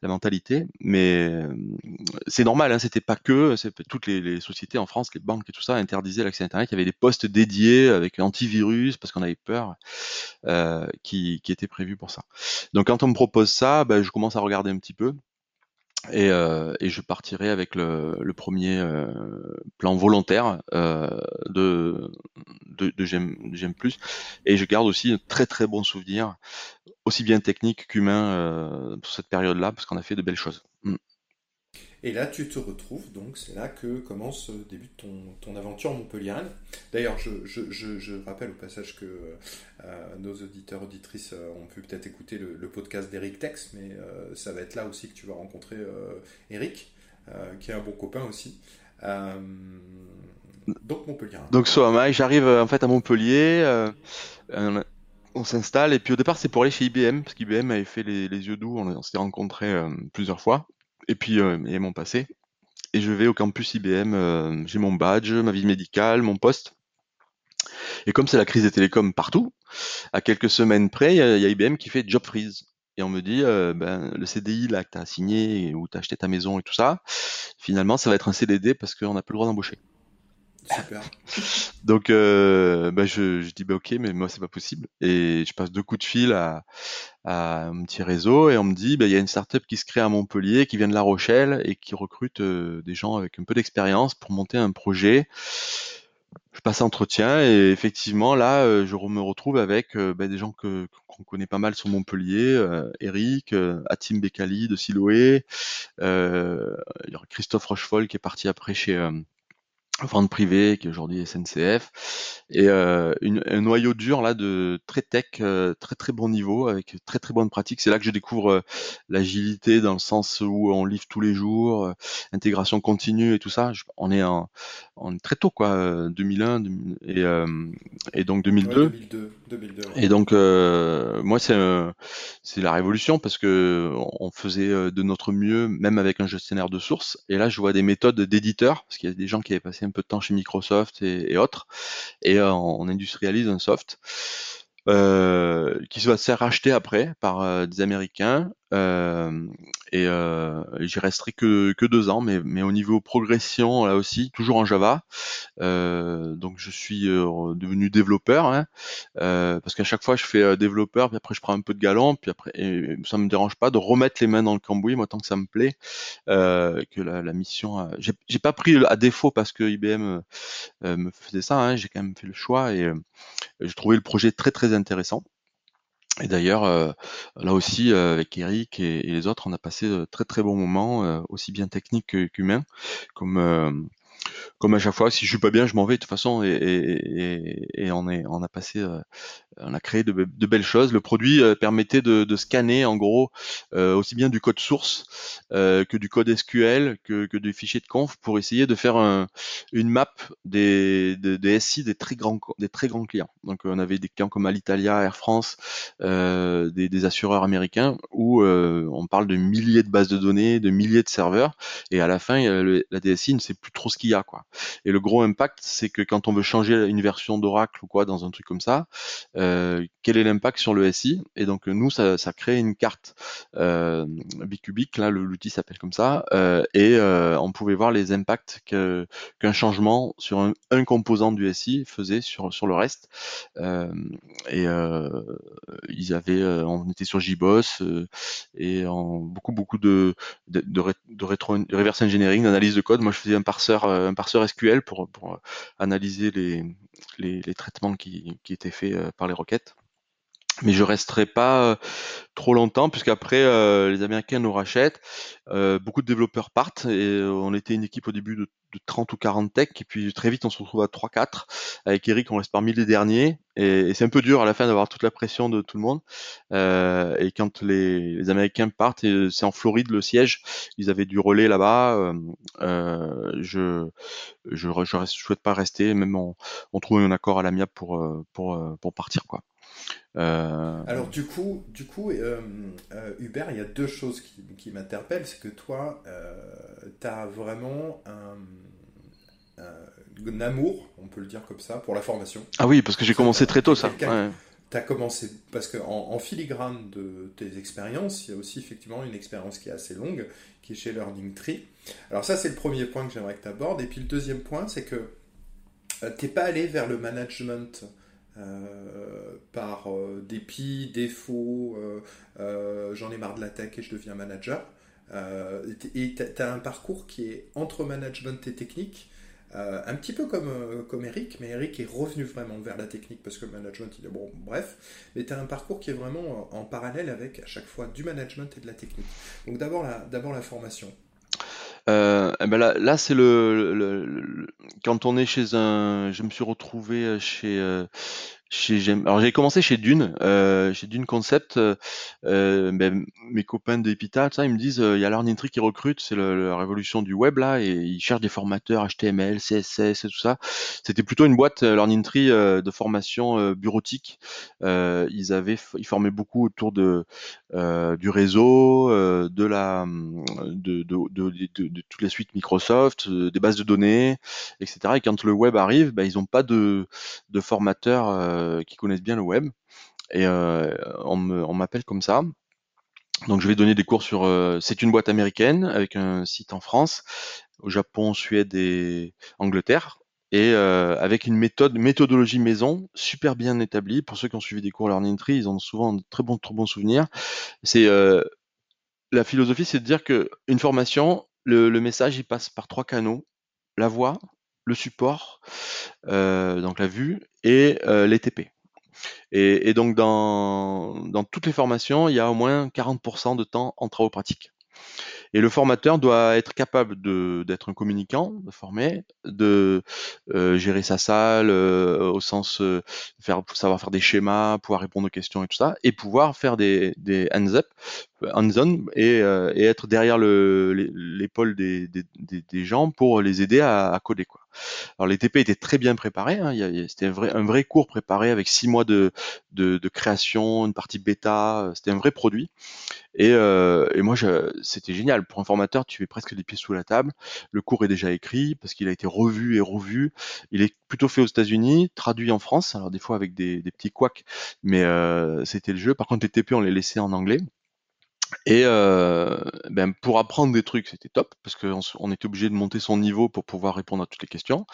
la mentalité, mais euh, c'est normal, hein, c'était pas que toutes les, sociétés en France, les banques et tout ça interdisaient l'accès à Internet. Il y avait des postes dédiés avec antivirus parce qu'on avait peur qui, qui étaient prévus pour ça. Donc quand on me propose ça, ben, je commence à regarder un petit peu. Et, euh, et, je partirai avec le, premier euh, plan volontaire euh, de, de, de plus. Et je garde aussi un très très bon souvenir, aussi bien technique qu'humain, pour cette période-là, parce qu'on a fait de belles choses. Mm. Et là, tu te retrouves, donc c'est là que commence, euh, débute ton, ton aventure montpelliéraine. D'ailleurs, je, je, je, je, rappelle au passage que euh, nos auditeurs, auditrices euh, ont pu peut-être écouter le, podcast d'Eric Tex, mais euh, ça va être là aussi que tu vas rencontrer euh, Eric, qui est un bon copain aussi. donc Montpellier. Donc soit j'arrive en fait à Montpellier. On, s'installe et puis au départ c'est pour aller chez IBM parce qu'IBM avait fait les, les, yeux doux, on, on s'était rencontrés plusieurs fois et puis euh, et mon passé. Et je vais au campus IBM, euh, j'ai mon badge, ma vie médicale, mon poste. Et comme c'est la crise des télécoms partout, à quelques semaines près, il y, a IBM qui fait job freeze. Et on me dit, euh, ben, le CDI là que tu as signé ou tu as acheté ta maison et tout ça, finalement, ça va être un CDD parce qu'on n'a plus le droit d'embaucher. Super. Donc, euh, bah je, dis bah ok, mais moi c'est pas possible. Et je passe deux coups de fil à, un petit réseau et on me dit bah il y a une startup qui se crée à Montpellier, qui vient de La Rochelle et qui recrute euh, des gens avec un peu d'expérience pour monter un projet je passe entretien et effectivement là, euh, je me retrouve avec bah, des gens qu'on connaît pas mal sur Montpellier, Eric, Atim Bekali de Siloé, Christophe Rochefol qui est parti après chez vente privée qui est aujourd'hui SNCF et euh, une, un noyau dur là de très tech euh, très très bon niveau avec très très bonne pratique c'est là que je découvre euh, l'agilité dans le sens où on livre tous les jours intégration continue et tout ça. On est en on est très tôt quoi 2001 et, et donc 2002, 2002, 2002 et donc moi c'est c'est la révolution parce que on faisait de notre mieux même avec un gestionnaire de sources et là je vois des méthodes d'éditeurs parce qu'il y a des gens qui avaient passé un peu de temps chez Microsoft et, autres, et euh, on industrialise un soft euh, qui va se faire racheter après par euh, des Américains euh, et euh, j'y resterai que, que deux ans, mais, mais au niveau progression, là aussi, toujours en Java. Euh, donc je suis euh, devenu développeur, hein, euh, parce qu'à chaque fois je fais développeur, puis après je prends un peu de galon, puis après et ça me dérange pas de remettre les mains dans le cambouis, moi tant que ça me plaît, que la, la mission. J'ai pas pris à défaut parce que IBM me faisait ça, hein, j'ai quand même fait le choix et j'ai trouvé le projet très très intéressant. Et d'ailleurs, euh, là aussi, euh, avec Eric et, les autres, on a passé de très très bons moments, euh, aussi bien techniques qu'humains, comme comme à chaque fois, si je suis pas bien, je m'en vais de toute façon, et, et, et on est, on a passé on a créé de, belles choses. Le produit euh, permettait de, scanner en gros euh, aussi bien du code source euh, que du code SQL, que, que du fichier de conf pour essayer de faire une map des, des, SI des très grands des très grands clients. Donc on avait des clients comme Alitalia, Air France, des, assureurs américains où on parle de milliers de bases de données, de milliers de serveurs, et à la fin la DSI ne sait plus trop ce qu'il y a quoi. Et le gros impact, c'est que quand on veut changer une version d'Oracle ou quoi dans un truc comme ça, euh, quel est l'impact sur le SI Et donc nous, ça, crée une carte euh, bicubique, là l'outil s'appelle comme ça, euh, et euh, on pouvait voir les impacts qu'un changement sur un, composant du SI faisait sur, le reste. Et ils avaient, on était sur JBoss et beaucoup beaucoup de reverse engineering, d'analyse de code. Moi, je faisais un parseur SQL pour analyser les, les, traitements qui, qui étaient faits par les requêtes. Mais je resterai pas euh, trop longtemps puisqu'après euh, les Américains nous rachètent, euh, beaucoup de développeurs partent et on était une équipe au début de, 30 ou 40 tech et puis très vite on se retrouve à 3-4. Avec Eric on reste parmi les derniers et, c'est un peu dur à la fin d'avoir toute la pression de tout le monde. et quand les, Américains partent, c'est en Floride le siège, ils avaient du relais là-bas. je je, je, souhaite pas rester, même on, on trouve un accord à l'amiable pour pour pour partir quoi. Euh, Alors du coup, du coup euh, euh, Hubert, il y a deux choses qui, qui m'interpellent. C'est que toi, tu as vraiment un, un, amour, on peut le dire comme ça, pour la formation. Ah oui, parce que j'ai commencé très tôt ça. Tu as commencé, parce qu'en en, filigrane de tes expériences, il y a aussi effectivement une expérience qui est assez longue, qui est chez Learning Tree. Alors ça, c'est le premier point que j'aimerais que tu abordes. Et puis le deuxième point, c'est que tu n'es pas allé vers le management euh, par euh, dépit, défaut, euh, j'en ai marre de la tech et je deviens manager. et tu as un parcours qui est entre management et technique, un petit peu comme, comme Eric, mais Eric est revenu vraiment vers la technique parce que le management, il est bon, bref. Mais tu as un parcours qui est vraiment en, parallèle avec à chaque fois du management et de la technique. Donc d'abord la, d'abord la formation. Euh, eh ben là, là c'est le, le, quand on est chez un, je me suis retrouvé chez euh, alors j'ai commencé chez Dune, euh, chez Dune Concept. Euh, euh ben, mes copains d'Epita, ça, ils me disent, il y a Learning qui recrute, c'est la révolution du web là, et ils cherchent des formateurs HTML, CSS et tout ça. C'était plutôt une boîte Learning Tree de formation bureautique. ils avaient, ils formaient beaucoup autour de du réseau, de la, de, de, de, toutes les suites Microsoft, des bases de données, etc. Et quand le web arrive, ben, ils n'ont pas de, de formateurs qui connaissent bien le web. Et euh, on m'appelle comme ça. Donc je vais donner des cours sur. Euh, c'est une boîte américaine avec un site en France, au Japon, Suède et Angleterre, et avec une méthode, méthodologie maison super bien établie. Pour ceux qui ont suivi des cours Learning Tree, ils ont souvent de très bons, très bons souvenirs. C'est la philosophie, c'est de dire que une formation, le, le, message il passe par trois canaux la voix, le support, donc la vue, et les TP. Et, donc dans, dans toutes les formations, il y a au moins 40% de temps en travaux pratiques. Et le formateur doit être capable d'être un communicant, de former, de euh, gérer sa salle euh, au sens euh, faire savoir faire des schémas, pouvoir répondre aux questions et tout ça, et pouvoir faire des, des hands-up, hands-on et, et, être derrière l'épaule des, des, des, gens pour les aider à, à coder quoi. Alors les TP étaient très bien préparés, hein, c'était un vrai, cours préparé avec six mois de, création, une partie bêta, c'était un vrai produit. Et, euh, moi, c'était génial. Pour un formateur, tu es presque des pieds sous la table. Le cours est déjà écrit parce qu'il a été revu et revu. Il est plutôt fait aux États-Unis, traduit en France. Alors des fois avec des, des petits couacs, mais euh, c'était le jeu. Par contre, les TP, on les laissait en anglais. Et euh, ben pour apprendre des trucs, c'était top parce qu'on on était obligé de monter son niveau pour pouvoir répondre à toutes les questions.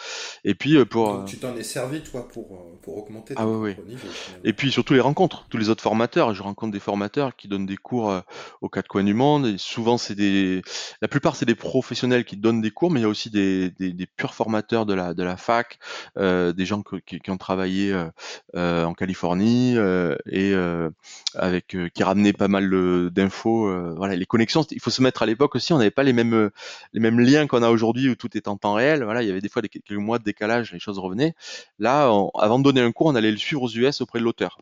Et puis euh, pour Donc, tu t'en es servi toi pour euh, pour augmenter ah, ton, niveau. Et puis surtout les rencontres, tous les autres formateurs. Je rencontre des formateurs qui donnent des cours euh, aux quatre coins du monde. Et souvent c'est des, la plupart c'est des professionnels qui donnent des cours, mais il y a aussi des, des, des purs formateurs de la de la fac, euh, des gens qui, qui, ont travaillé en Californie et avec qui ramenaient pas mal d'infos euh, voilà, les connexions, il faut se mettre à l'époque aussi, on n'avait pas les mêmes, euh, les mêmes liens qu'on a aujourd'hui où tout est en temps réel. Voilà, il y avait des fois quelques mois de décalage, les choses revenaient. Là, avant de donner un cours, on allait le suivre aux US auprès de l'auteur.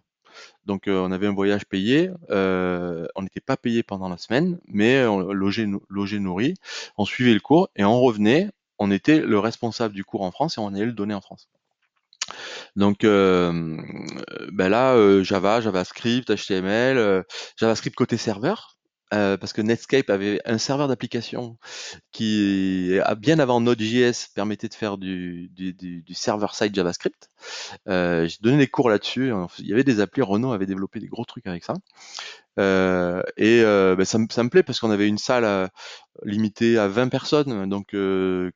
Donc euh, on avait un voyage payé, on n'était pas payé pendant la semaine, mais on logeait, logé, nourri, on suivait le cours et on revenait, on était le responsable du cours en France et on allait le donner en France. Donc euh, ben là, Java, JavaScript, HTML, JavaScript côté serveur, euh, parce que Netscape avait un serveur d'application qui, a bien avant Node.js, permettait de faire du, server-side JavaScript. Euh, J'ai donné des cours là-dessus. Il y avait des applis, Renault avait développé des gros trucs avec ça. Euh, et euh, ben ça, ça, me plaît parce qu'on avait une salle euh, limitée à 20 personnes. Donc les,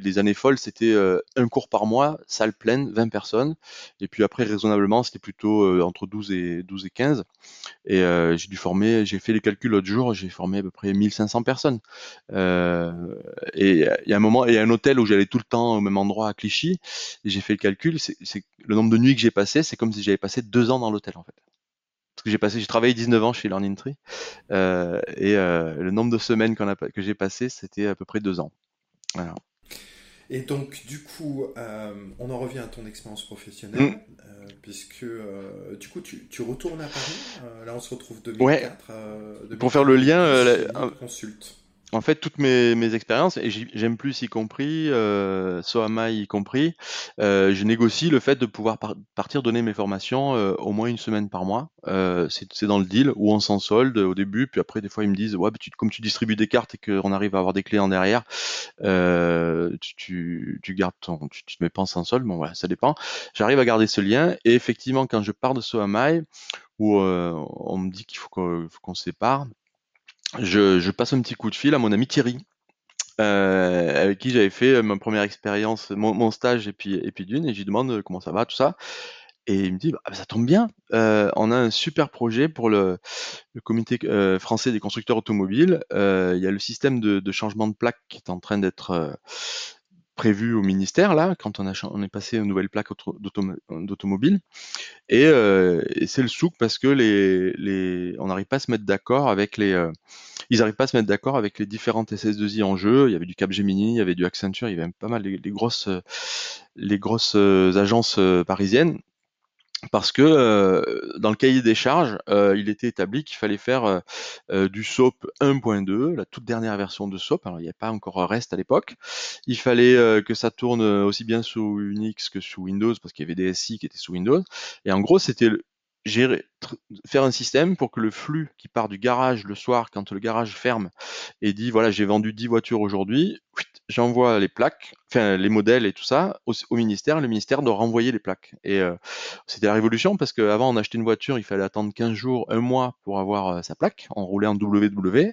les, années folles, c'était un cours par mois, salle pleine, 20 personnes. Et puis après, raisonnablement, c'était plutôt entre 12 et 12 et 15. Et j'ai dû former, j'ai fait les calculs l'autre jour, j'ai formé à peu près 1500 personnes. et il y a un moment, il y a un hôtel où j'allais tout le temps au même endroit à Clichy. J'ai fait le calcul, c'est le nombre de nuits que j'ai passé, c'est comme si j'avais passé deux ans dans l'hôtel en fait que j'ai passé, j'ai travaillé 19 ans chez Learning Tree, euh, et euh, le nombre de semaines qu'on a, que j'ai passé, c'était à peu près deux ans. Voilà. Et donc, du coup, euh, on en revient à ton expérience professionnelle, mm. puisque du coup, tu, tu, retournes à Paris. là, on se retrouve 2004. Ouais. 2004 Pour faire le lien, la, consulte en fait, toutes mes, mes expériences, et j'aime plus y compris, euh, Soamai y compris, euh, je négocie le fait de pouvoir partir donner mes formations euh, au moins une semaine par mois. Euh, c'est dans le deal où on s'en solde au début, puis après des fois ils me disent ouais, tu, comme tu distribues des cartes et qu'on arrive à avoir des clients derrière, euh, tu, tu, gardes ton, tu, tu te mets pas en solde. Bon voilà, ça dépend. J'arrive à garder ce lien et effectivement quand je pars de Soamai où euh, on me dit qu'il faut qu'on se sépare je, passe un petit coup de fil à mon ami Thierry, euh, avec qui j'avais fait euh, ma première expérience, mon, stage et puis, et d'une, et je lui demande euh, comment ça va, tout ça. Et il me dit, bah, ça tombe bien, on a un super projet pour le, comité français des constructeurs automobiles. Il y a le système de, changement de plaque qui est en train d'être prévu au ministère là quand on est passé aux nouvelles plaques d'automobile. Et, euh, et c'est le souk parce que les, les on n'arrive pas à se mettre d'accord avec les euh, ils n'arrivent pas à se mettre d'accord avec les différentes SS2I en jeu. Il y avait du Capgemini il y avait du Accenture il y avait pas mal les, les grosses les grosses agences parisiennes parce que euh, dans le cahier des charges, euh, il était établi qu'il fallait faire euh, du SOAP 1.2, la toute dernière version de SOAP. Alors il n'y avait pas encore REST à l'époque. Il fallait que ça tourne aussi bien sous Unix que sous Windows, parce qu'il y avait des SI qui étaient sous Windows. Et en gros, c'était gérer, faire un système pour que le flux qui part du garage le soir, quand le garage ferme, et dit voilà j'ai vendu 10 voitures aujourd'hui, j'envoie les plaques, enfin les modèles et tout ça au, ministère, le ministère doit renvoyer les plaques. Et euh, c'était la révolution parce qu'avant on achetait une voiture, il fallait attendre 15 jours, un mois pour avoir euh, sa plaque, on roulait en WW,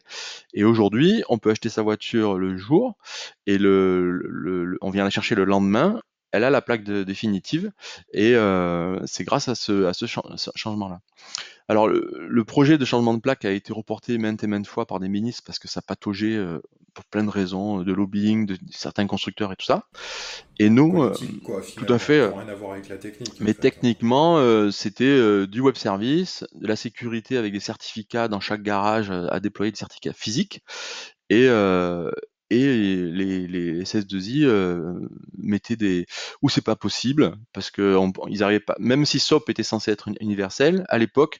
et aujourd'hui on peut acheter sa voiture le jour et le, le on vient la chercher le lendemain elle a la plaque définitive et euh, c'est grâce à ce, à ce, changement-là. Alors le, projet de changement de plaque a été reporté maintes et maintes fois par des ministres parce que ça pataugeait euh, pour plein de raisons, de lobbying, de, certains constructeurs et tout ça. Et nous, tout à fait. Rien à voir avec la technique. Mais techniquement, c'était du web service, de la sécurité avec des certificats dans chaque garage à déployer des certificats physiques. Et, et les, les SS2I euh, mettaient des où c'est pas possible parce que ils arrivaient pas même si SOAP était censé être universel à l'époque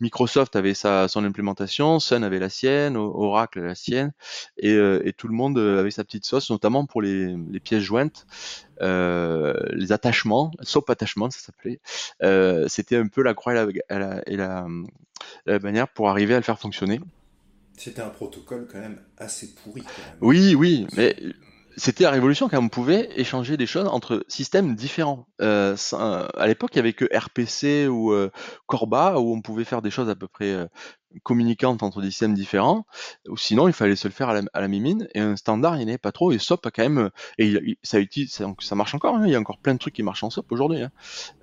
Microsoft avait sa son implémentation Sun avait la sienne Oracle la sienne et, euh, tout le monde avait sa petite sauce notamment pour les, pièces jointes euh, les attachements SOAP attachement ça s'appelait euh, c'était un peu la croix et la, et la, la manière pour arriver à le faire fonctionner c'était un protocole quand même assez pourri. Oui, oui, mais c'était la révolution quand on pouvait échanger des choses entre systèmes différents. Euh, à l'époque, il y avait que RPC ou euh, Corba où on pouvait faire des choses à peu près euh, communicantes entre des systèmes différents, ou sinon il fallait se le faire à la, à la mimine, et un standard il n'y avait pas trop, et SOP a quand même, et ça, utilise, ça, ça marche encore, hein, il y a encore plein de trucs qui marchent en SOP aujourd'hui, hein,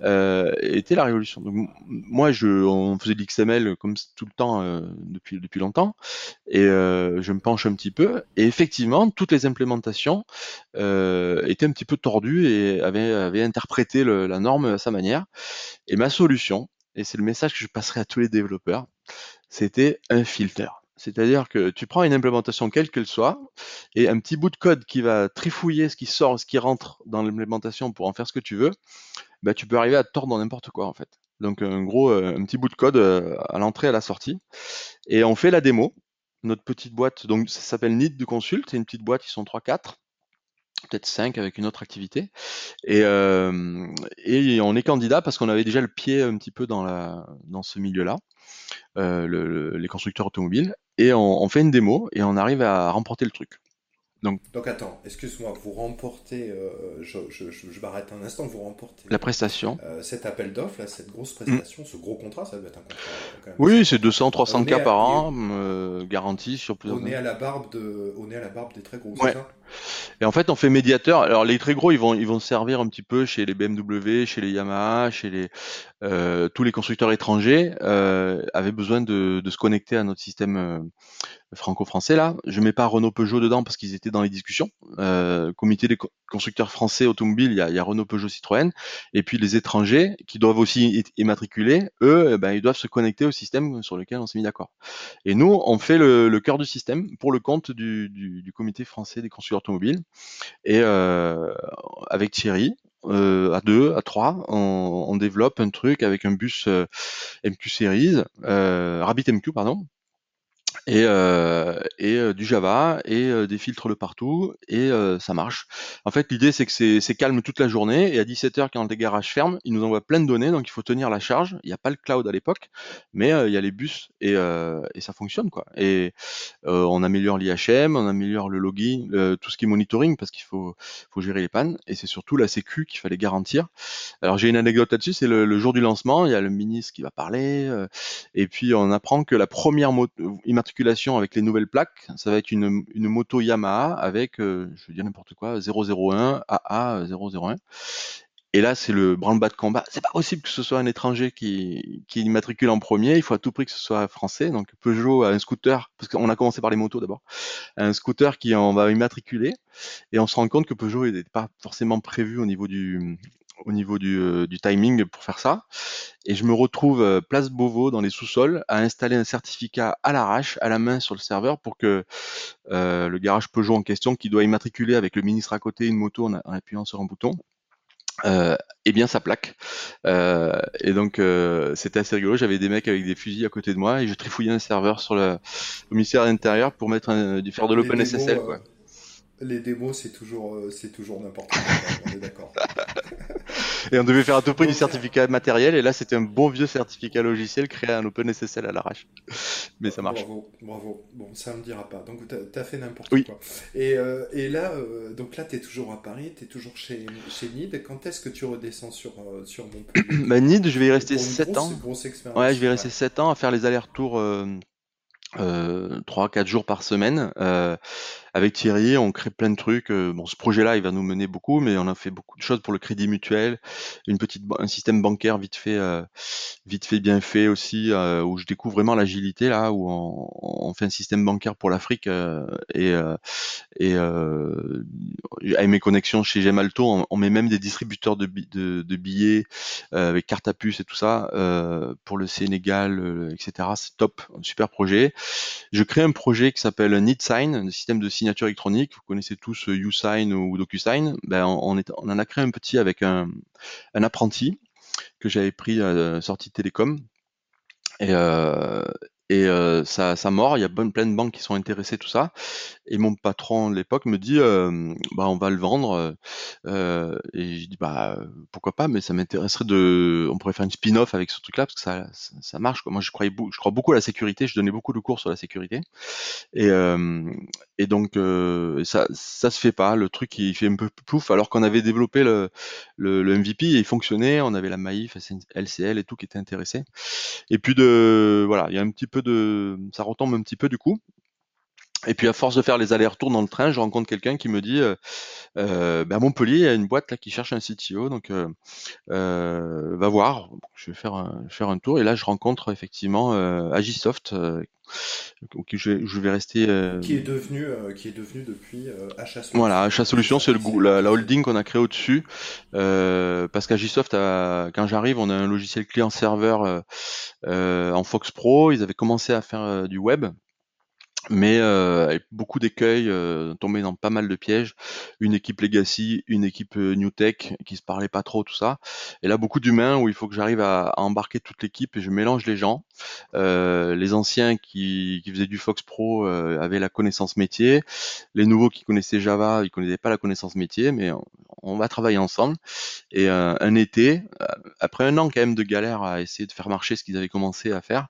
euh, était la révolution. Donc, moi, je, on faisait de l'XML comme tout le temps euh, depuis, depuis longtemps, et euh, je me penche un petit peu, et effectivement, toutes les implémentations euh, étaient un petit peu tordues et avaient, avaient interprété le, la norme à sa manière, et ma solution, et c'est le message que je passerai à tous les développeurs, c'était un filter. C'est-à-dire que tu prends une implémentation quelle qu'elle soit, et un petit bout de code qui va trifouiller ce qui sort, ce qui rentre dans l'implémentation pour en faire ce que tu veux, bah, tu peux arriver à tordre n'importe quoi en fait. Donc en gros, euh, un petit bout de code euh, à l'entrée, à la sortie. Et on fait la démo. Notre petite boîte, donc ça s'appelle Need de Consult, c'est une petite boîte, ils sont 3-4 peut-être 5 avec une autre activité. Et, euh, et on est candidat parce qu'on avait déjà le pied un petit peu dans, la, dans ce milieu-là, euh, le, les constructeurs automobiles. Et on, on, fait une démo et on arrive à remporter le truc. Donc, Donc attends, excuse-moi, vous remportez, euh, je, je, je m'arrête un instant, vous remportez la prestation. Euh, cet appel d'offres, cette grosse prestation, ce gros contrat, ça doit être un contrat. Quand même oui, c'est 200, 300 cas par an, garantie sur plusieurs on Est à la barbe de, on est à la barbe des très gros, ouais. Et en fait, on fait médiateur. Alors les très gros, ils vont ils vont servir un petit peu chez les BMW, chez les Yamaha, chez les euh, tous les constructeurs étrangers euh, avaient besoin de, se connecter à notre système euh, franco-français là. Je mets pas Renault Peugeot dedans parce qu'ils étaient dans les discussions. Comité des constructeurs français automobiles, il y a, Renault Peugeot Citroën, et puis les étrangers qui doivent aussi être immatriculés, eux, eh ben, ils doivent se connecter au système sur lequel on s'est mis d'accord. Et nous, on fait le, cœur du système pour le compte du comité français des constructeurs automobiles. Et euh, avec Thierry, euh, à deux, à trois, on, développe un truc avec un bus euh, MQ Series, Rabbit MQ pardon, et, euh, euh, du Java et euh, des filtres de partout et ça marche. En fait, l'idée c'est que c'est calme toute la journée et à 17h quand les garages ferment, ils nous envoient plein de données donc il faut tenir la charge. Il n'y a pas le cloud à l'époque, mais il y a les bus et, ça fonctionne quoi. Et on améliore l'IHM, on améliore le login, tout ce qui est monitoring parce qu'il faut, gérer les pannes et c'est surtout la sécu qu'il fallait garantir. Alors j'ai une anecdote là-dessus, c'est le, le, jour du lancement, il y a le ministre qui va parler et puis on apprend que la première moto avec les nouvelles plaques, ça va être une, une moto Yamaha avec, euh, je veux dire n'importe quoi, 001 AA 001. Et là, c'est le branle-bas de combat. C'est pas possible que ce soit un étranger qui, qui immatricule en premier. Il faut à tout prix que ce soit français. Donc Peugeot a un scooter, parce qu'on a commencé par les motos d'abord, un scooter qui on va immatriculer. Et on se rend compte que Peugeot n'était pas forcément prévu au niveau du, au niveau du, euh, du, timing pour faire ça. Et je me retrouve euh, place Beauvau dans les sous-sols à installer un certificat à l'arrache, à la main sur le serveur pour que euh, le garage Peugeot en question, qui doit immatriculer avec le ministre à côté une moto en, en appuyant sur un bouton, euh, eh bien sa plaque. Euh, et donc euh, c'était assez rigolo. J'avais des mecs avec des fusils à côté de moi et je trifouillais un serveur sur le, le ministère de l'Intérieur pour mettre un, faire de l'OpenSSL. quoi. Euh, les démos, c'est toujours, c'est toujours n'importe quoi. on est d'accord. et on devait faire à tout prix du certificat matériel, et là, c'était un bon vieux certificat logiciel créé un OpenSSL à l'arrache. Mais ça marche. Bravo, bravo. Bon, ça me dira pas. Donc, tu as, fait n'importe oui. quoi. Et, euh, et là, euh, donc là, tu es toujours à Paris, tu es toujours chez, chez NID. Quand est-ce que tu redescends sur, euh, sur Montpellier bah, NID, je vais y rester 7 ans. Grosse expérience. Ouais, je vais rester 7 ans à faire les allers-retours. Euh, 3-4 jours par semaine. Euh, avec Thierry, on crée plein de trucs. bon, ce projet-là, il va nous mener beaucoup, mais on a fait beaucoup de choses pour le crédit mutuel, une petite, un système bancaire vite fait, vite fait, bien fait aussi, où je découvre vraiment l'agilité là, où on, fait un système bancaire pour l'Afrique et et avec mes connexions chez Gemalto, on, met même des distributeurs de, de, billets avec carte à puce et tout ça pour le Sénégal, etc. C'est top, un super projet. Je crée un projet qui s'appelle NeedSign, un système de signature électronique. Vous connaissez tous YouSign ou DocuSign. Ben, on, en a créé un petit avec un, un apprenti que j'avais pris euh, sorti de télécom. Et, euh, euh, ça, ça mord, il y a plein de banques qui sont intéressées, tout ça. Et mon patron de l'époque me dit, euh, bah on va le vendre. Euh, et je dis, bah pourquoi pas, mais ça m'intéresserait de, on pourrait faire une spin-off avec ce truc-là parce que ça, ça, marche. Moi, je croyais, je crois beaucoup à la sécurité. Je donnais beaucoup de cours sur la sécurité. Et, et donc ça, ça se fait pas. Le truc il fait un peu plouf, alors qu'on avait développé le, le, le, MVP et il fonctionnait. On avait la Maïf, LCL et tout qui était intéressé. Et puis de, voilà, il y a un petit peu de, ça retombe un petit peu du coup. Et puis à force de faire les allers-retours dans le train, je rencontre quelqu'un qui me dit euh, euh ben, à Montpellier, il y a une boîte là qui cherche un CTO, donc euh, euh, va voir. Je vais faire un, faire un tour et là je rencontre effectivement euh, Agisoft, euh, je, je, vais rester. Qui est devenu, qui est devenu depuis Solutions. Voilà, Achat Solutions, c'est le la, la, holding qu'on a créé au-dessus, parce qu'Agisoft, quand j'arrive, on a un logiciel client-serveur en Fox Pro. Ils avaient commencé à faire du web mais euh, beaucoup d'écueils, euh, tombé dans pas mal de pièges. Une équipe legacy, une équipe euh, new tech qui se parlait pas trop, tout ça. Et là, beaucoup d'humains où il faut que j'arrive à, embarquer toute l'équipe et je mélange les gens. Euh, les anciens qui, qui, faisaient du Fox Pro euh, avaient la connaissance métier. Les nouveaux qui connaissaient Java, ils connaissaient pas la connaissance métier, mais on, va travailler ensemble. Et euh, un été, après un an quand même de galère à essayer de faire marcher ce qu'ils avaient commencé à faire,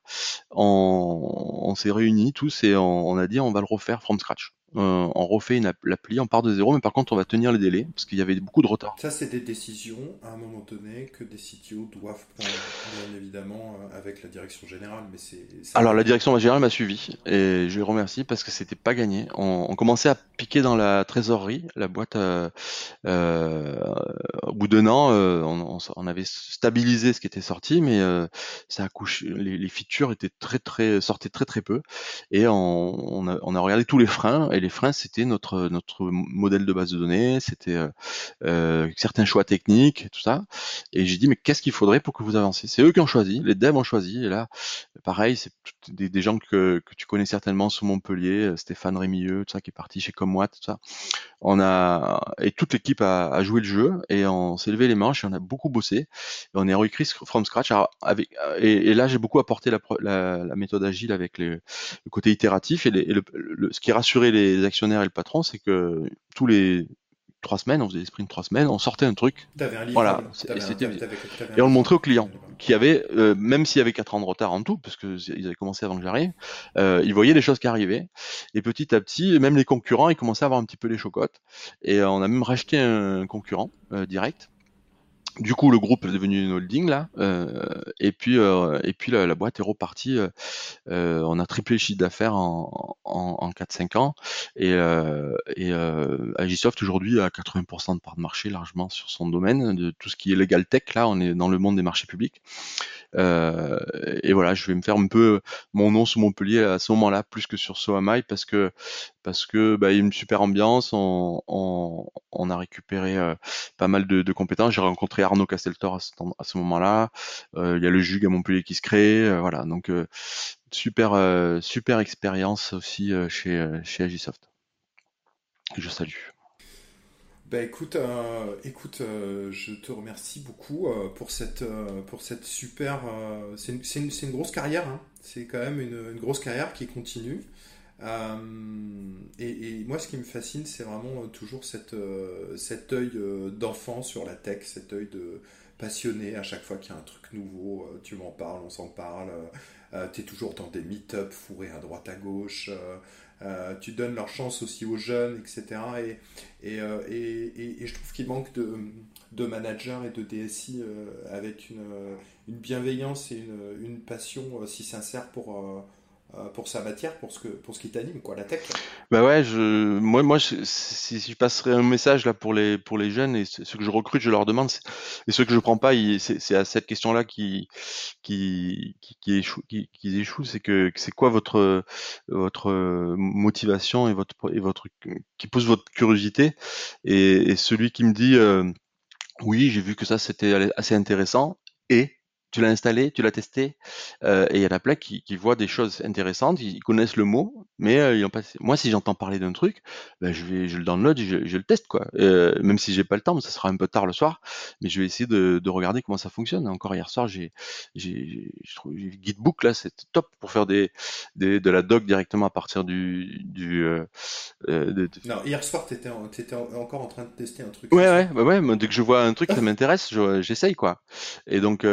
on, on s'est réunis tous et on on a dit on va le refaire from scratch. Euh, on refait une l'appli, on part de zéro, mais par contre on va tenir les délais parce qu'il y avait beaucoup de retard. Ça, c'est des décisions à un moment donné que des CTO doivent prendre, bien évidemment, euh, avec la direction générale. Mais c'est. Alors la direction générale m'a suivi et je les remercie parce que c'était pas gagné. On, commençait à piquer dans la trésorerie, la boîte. Euh, au bout d'un an, on, avait stabilisé ce qui était sorti, mais ça a couché. Les, features étaient très très sortaient très très peu et on, a, on a regardé tous les freins les freins, c'était notre notre modèle de base de données, c'était euh, euh, certains choix techniques, tout ça. Et j'ai dit mais qu'est-ce qu'il faudrait pour que vous avanciez? C'est eux qui ont choisi, les devs ont choisi. Et là, pareil, c'est des, gens que, tu connais certainement sous Montpellier, euh, Stéphane Rémilleux, tout ça qui est parti chez Comwatt, tout ça. On a et toute l'équipe a, joué le jeu et on s'est levé les manches et on a beaucoup bossé. Et on est réécrit from scratch. et, là, j'ai beaucoup apporté la, méthode agile avec le côté itératif et, le, ce qui rassurait les les actionnaires et le patron, c'est que tous les trois semaines, on faisait des sprints trois semaines, on sortait un truc. voilà, et on le montrait aux clients qui avaient, euh, même s'il y avait quatre ans de retard en tout, parce qu'ils avaient commencé avant que j'arrive, euh, ils voyaient les choses qui arrivaient. Et petit à petit, même les concurrents, ils commençaient à avoir un petit peu les chocottes. Et euh, on a même racheté un concurrent direct du coup, le groupe est devenu une holding là, euh, et puis euh, et puis la, boîte est repartie. Euh, on a triplé le chiffre d'affaires en, en, en 4-5 ans, et, et Agisoft aujourd'hui a 80% de part de marché largement sur son domaine de tout ce qui est legal tech. Là, on est dans le monde des marchés publics. et voilà, je vais me faire un peu mon nom sous Montpellier à ce moment-là, plus que sur Soamai, parce que parce que bah, il y a une super ambiance. On, a récupéré pas mal de, compétences. J'ai rencontré Arnaud Casteltor à ce, moment-là. Euh, il y a le Jug à Montpellier qui se crée. Voilà, donc super super expérience aussi chez chez Agisoft. je salue. Bah écoute, écoute, je te remercie beaucoup pour cette pour cette super. c'est une, grosse carrière. Hein. C'est quand même une, grosse carrière qui continue. Euh, et, moi, ce qui me fascine, c'est vraiment euh, toujours cette, euh, cet œil d'enfant sur la tech, cet œil de passionné à chaque fois qu'il y a un truc nouveau, tu m'en parles, on s'en parle, tu es toujours dans des meet-up fourrés à droite à gauche, tu donnes leur chance aussi aux jeunes, etc. Et, je trouve qu'il manque de, de managers et de DSI avec une, bienveillance et une, une passion si sincère pour pour sa matière, pour ce, que, pour ce qui t'anime, quoi, la tech. Bah ouais, je, moi, moi, si, je passerais un message là pour les pour les jeunes et ceux que je recrute, je leur demande, et ceux que je prends pas, c'est à cette question-là qui qui qui, échoue, qui, qui échoue, c'est que c'est quoi votre votre motivation et votre et votre qui pousse votre curiosité et, celui qui me dit euh, oui, j'ai vu que ça c'était assez intéressant et tu l'as installé, tu l'as testé, euh, et il y en a plein qui, qui voient des choses intéressantes, ils connaissent le mot, mais euh, ils ont pas. Moi, si j'entends parler d'un truc, ben, je vais, je le download, je, je le teste quoi. Euh, même si j'ai pas le temps, ça sera un peu tard le soir, mais je vais essayer de, de regarder comment ça fonctionne. Encore hier soir, j'ai, j'ai, trouve, Gitbook là, c'est top pour faire des, des, de la doc directement à partir du, du. De, Non, hier soir, t'étais, en, étais encore en train de tester un truc. Ouais, ouais, bah ouais. Dès que je vois un truc qui m'intéresse, j'essaye quoi. Et donc.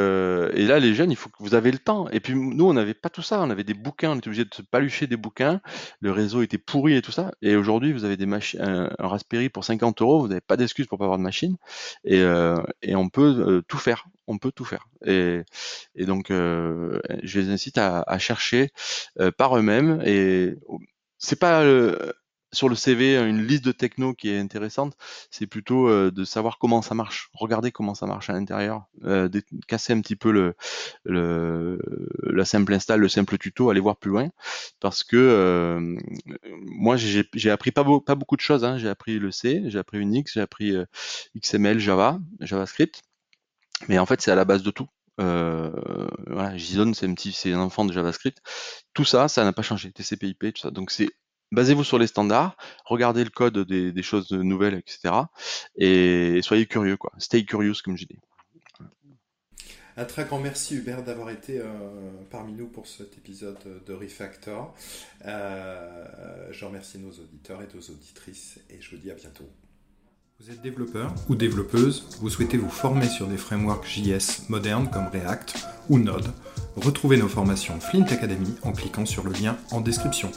Et là, les jeunes, il faut que vous avez le temps. Et puis nous, on n'avait pas tout ça. On avait des bouquins, on était obligé de se palucher des bouquins. Le réseau était pourri et tout ça. Et aujourd'hui, vous avez des machines, un, Raspberry pour 50 euros. Vous n'avez pas d'excuse pour pas avoir de machine. Et, euh, et on peut euh, tout faire. On peut tout faire. Et, et donc, euh, je les incite à, à chercher par eux-mêmes. Et c'est pas sur le CV une liste de techno qui est intéressante, c'est plutôt euh, de savoir comment ça marche, regarder comment ça marche à l'intérieur, euh, casser un petit peu le, la simple install, le simple tuto, aller voir plus loin, parce que euh, moi j'ai appris pas, beaucoup de choses, hein. j'ai appris le C, j'ai appris Unix, j'ai appris XML, Java, JavaScript, mais en fait c'est à la base de tout. Euh, JSON, c'est un petit, c'est un enfant de JavaScript. Tout ça, ça n'a pas changé. TCP/IP, tout ça. Donc c'est basez-vous sur les standards, regardez le code des, choses nouvelles, etc. Et soyez curieux, quoi. Stay curious, comme je dis. Un très grand merci Hubert d'avoir été euh, parmi nous pour cet épisode de Refactor. Euh, je remercie nos auditeurs et nos auditrices et je vous dis à bientôt. Vous êtes développeur ou développeuse, vous souhaitez vous former sur des frameworks JS modernes comme React ou Node, retrouvez nos formations Flint Academy en cliquant sur le lien en description.